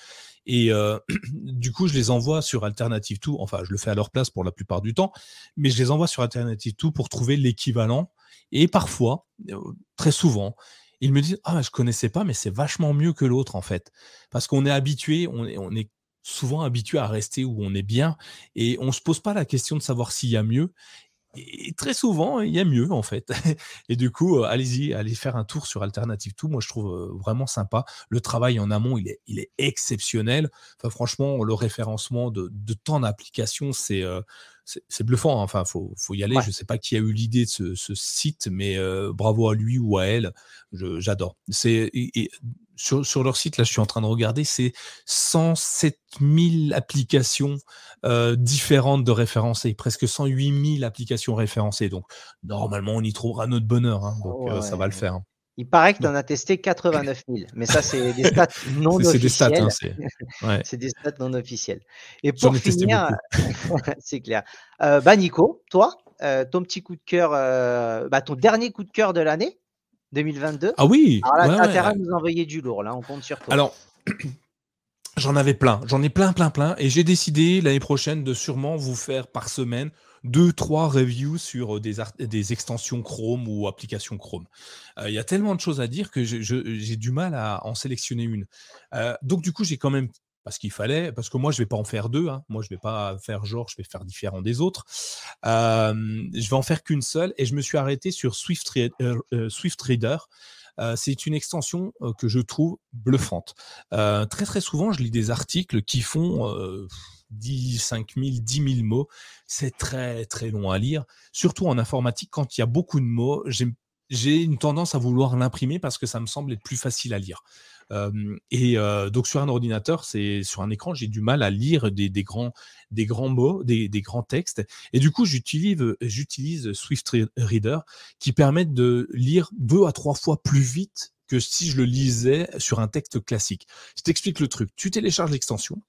Et du coup, je les envoie sur Alternative 2. Enfin, je le fais à leur place pour la plupart du temps, mais je les envoie sur Alternative 2 pour trouver l'équivalent. Et parfois, très souvent, ils me disent Ah, je connaissais pas, mais c'est vachement mieux que l'autre, en fait. Parce qu'on est habitué, on est souvent habitué à rester où on est bien et on se pose pas la question de savoir s'il y a mieux. Et très souvent, il y a mieux en fait. Et du coup, euh, allez-y, allez faire un tour sur Alternative 2. Moi, je trouve euh, vraiment sympa. Le travail en amont, il est, il est exceptionnel. Enfin, franchement, le référencement de, de tant d'applications, c'est euh, c'est bluffant. hein. Enfin, faut, faut y aller. Ouais. Je sais pas qui a eu l'idée de ce, ce site, mais euh, bravo à lui ou à elle. Je- J'adore. C'est sur, sur leur site, là, je suis en train de regarder, c'est 107 000 applications euh, différentes de référencées, presque 108 000 applications référencées. Donc, normalement, on y trouvera notre bonheur. hein. donc, euh, ça va le faire. hein. Il paraît que tu en as testé 89 000, mais ça, c'est des stats non C'est c'est des stats. officielles. hein, c'est- ouais. C'est des stats non officielles. Et pour finir, c'est clair. Euh, bah Nico, toi, euh, ton petit coup de cœur, euh, bah, ton dernier coup de cœur de l'année 2022. Ah oui Alors là, ouais, t'as ouais. intérêt à nous envoyer du lourd, là, on compte sur toi. Alors, j'en avais plein. J'en ai plein, plein, plein. Et j'ai décidé l'année prochaine de sûrement vous faire par semaine deux, trois reviews sur euh, des, des extensions Chrome ou applications Chrome. Euh, Il y a tellement de choses à dire que j'ai du mal à en sélectionner une. Euh, donc, du coup, j'ai quand même. Parce qu'il fallait, parce que moi je vais pas en faire deux, hein. moi je vais pas faire genre, je vais faire différent des autres. Je vais en faire qu'une seule et je me suis arrêté sur Swift, euh, euh, Reader. Euh, c'est une extension que je trouve bluffante. Très très souvent, je lis des articles qui font euh, 10, 5 000, 10 000 mots. C'est très très long à lire, surtout en informatique quand il y a beaucoup de mots. J'ai une tendance à vouloir l'imprimer parce que ça me semble être plus facile à lire. Et donc sur un ordinateur, c'est sur un écran, j'ai du mal à lire des, grands, des grands mots, des, grands textes. Et du coup, j'utilise, j'utilise Swift Re- Reader qui permettent de lire deux à trois fois plus vite que si je le lisais sur un texte classique. Je t'explique le truc. Tu télécharges l'extension.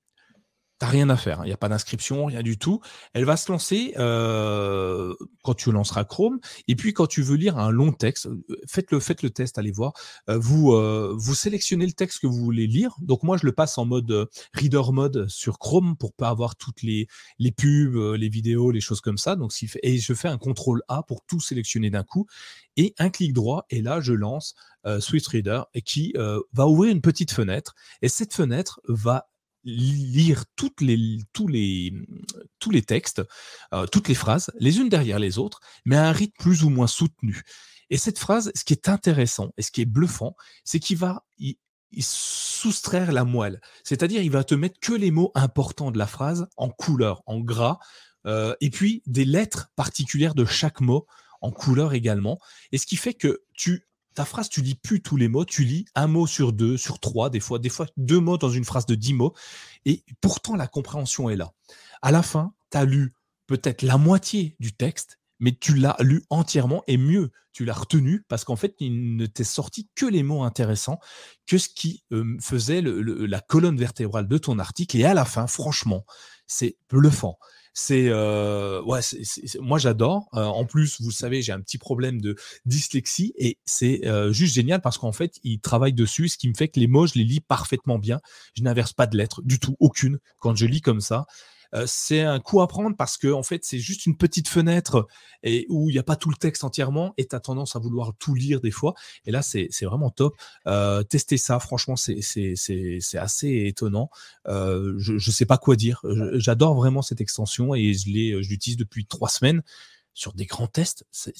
T'as rien à faire, hein. il n'y a pas d'inscription, rien du tout. Elle va se lancer euh, quand tu lanceras Chrome. Et puis quand tu veux lire un long texte, euh, faites le, faites le test, allez voir. Euh, vous, euh, vous sélectionnez le texte que vous voulez lire. Donc moi, je le passe en mode euh, reader mode sur Chrome pour pas avoir toutes les, les pubs, les vidéos, les choses comme ça. Donc, fait- et je fais un contrôle A pour tout sélectionner d'un coup et un clic droit. Et là, je lance euh, Swift Reader qui va ouvrir une petite fenêtre. Et cette fenêtre va lire toutes les, tous, les, tous les textes, euh, toutes les phrases, les unes derrière les autres, mais à un rythme plus ou moins soutenu. Et cette phrase, ce qui est intéressant et ce qui est bluffant, c'est qu'il va soustraire la moelle. C'est-à-dire, il va te mettre que les mots importants de la phrase en couleur, en gras, euh, et puis des lettres particulières de chaque mot en couleur également. Et ce qui fait que tu ta phrase, tu lis plus tous les mots, tu lis un mot sur deux, sur trois, des fois, des fois deux mots dans une phrase de dix mots, et pourtant la compréhension est là. À la fin, tu as lu peut-être la moitié du texte, mais tu l'as lu entièrement et mieux, tu l'as retenu parce qu'en fait, il ne t'est sorti que les mots intéressants, que ce qui euh, faisait la colonne vertébrale de ton article. Et à la fin, franchement, c'est bluffant. C'est euh, ouais, moi j'adore. Euh, en plus, vous savez, j'ai un petit problème de dyslexie et c'est euh, juste génial parce qu'en fait, il travaille dessus, ce qui me fait que les mots, je les lis parfaitement bien. Je n'inverse pas de lettres du tout, aucune. Quand je lis comme ça, c'est un coup à prendre parce que en fait, c'est juste une petite fenêtre et où il n'y a pas tout le texte entièrement et tu as tendance à vouloir tout lire des fois. Et là, c'est vraiment top. testez ça, franchement, c'est assez étonnant. je ne sais pas quoi dire. J'adore vraiment cette extension et je l'utilise depuis trois semaines sur des grands tests. C'est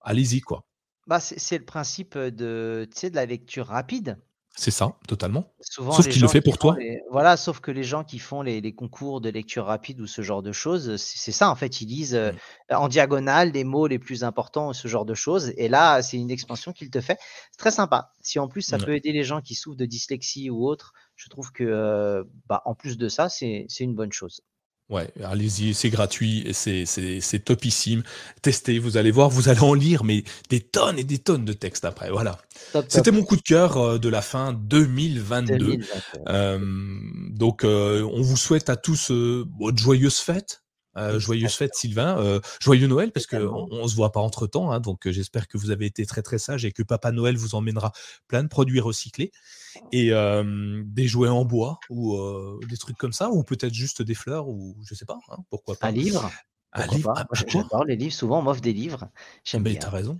allez-y quoi. Bah, c'est le principe de, de la lecture rapide. C'est ça, totalement. Souvent, sauf qu'il le fait pour toi. Voilà, sauf que les gens qui font les, concours de lecture rapide ou ce genre de choses, c'est ça en fait, ils lisent mmh. en diagonale les mots les plus importants, ce genre de choses. Et là, c'est une expansion qu'il te fait. C'est très sympa. Si en plus ça peut aider les gens qui souffrent de dyslexie ou autre, je trouve que, bah, en plus de ça, c'est une bonne chose. Ouais, allez-y, c'est gratuit, c'est topissime. Testez, vous allez voir, vous allez en lire, mais des tonnes et des tonnes de textes après. Voilà. C'était mon coup de cœur euh, de la fin 2022. Euh, donc, euh, on vous souhaite à tous de joyeuses fêtes. Euh, joyeuse fête Sylvain, euh, joyeux Noël parce qu'on on se voit pas entre temps, hein, donc euh, j'espère que vous avez été très très sage et que Papa Noël vous emmènera plein de produits recyclés et des jouets en bois ou des trucs comme ça ou peut-être juste des fleurs ou je sais pas, hein, pourquoi pas. Un livre. Un livre. Ah, j'adore les livres. Souvent on m'offre des livres. J'aime bien. as raison.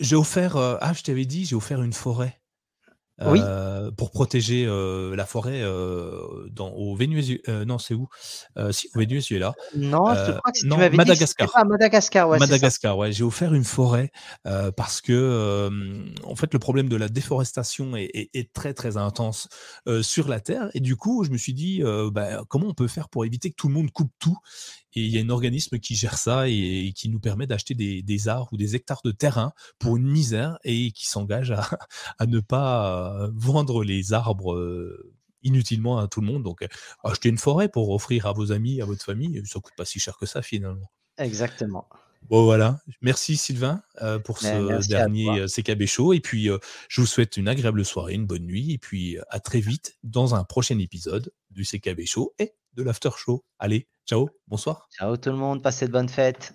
j'ai offert, ah je t'avais dit, j'ai offert une forêt. Oui. pour protéger la forêt dans, au Venezuela. non, c'est où? Si, au Venezuela. Non, je crois que tu m'avais Madagascar. Dit Madagascar, ouais. Madagascar, ouais. J'ai offert une forêt parce que, en fait, le problème de la déforestation est, est, très très intense sur la terre. Et du coup, je me suis dit, bah, comment on peut faire pour éviter que tout le monde coupe tout? Et il y a un organisme qui gère ça et, qui nous permet d'acheter des, arbres ou des hectares de terrain pour une misère et qui s'engage à, ne pas vendre les arbres euh, inutilement à tout le monde. Donc, acheter une forêt pour offrir à vos amis, à votre famille, ça coûte pas si cher que ça finalement. Exactement. Bon voilà, merci Sylvain euh, pour ben, ce dernier euh, CKB Show et puis je vous souhaite une agréable soirée, une bonne nuit et puis à très vite dans un prochain épisode du CKB Show et de l'After Show. Allez, ciao, bonsoir. Ciao tout le monde, passez de bonnes fêtes.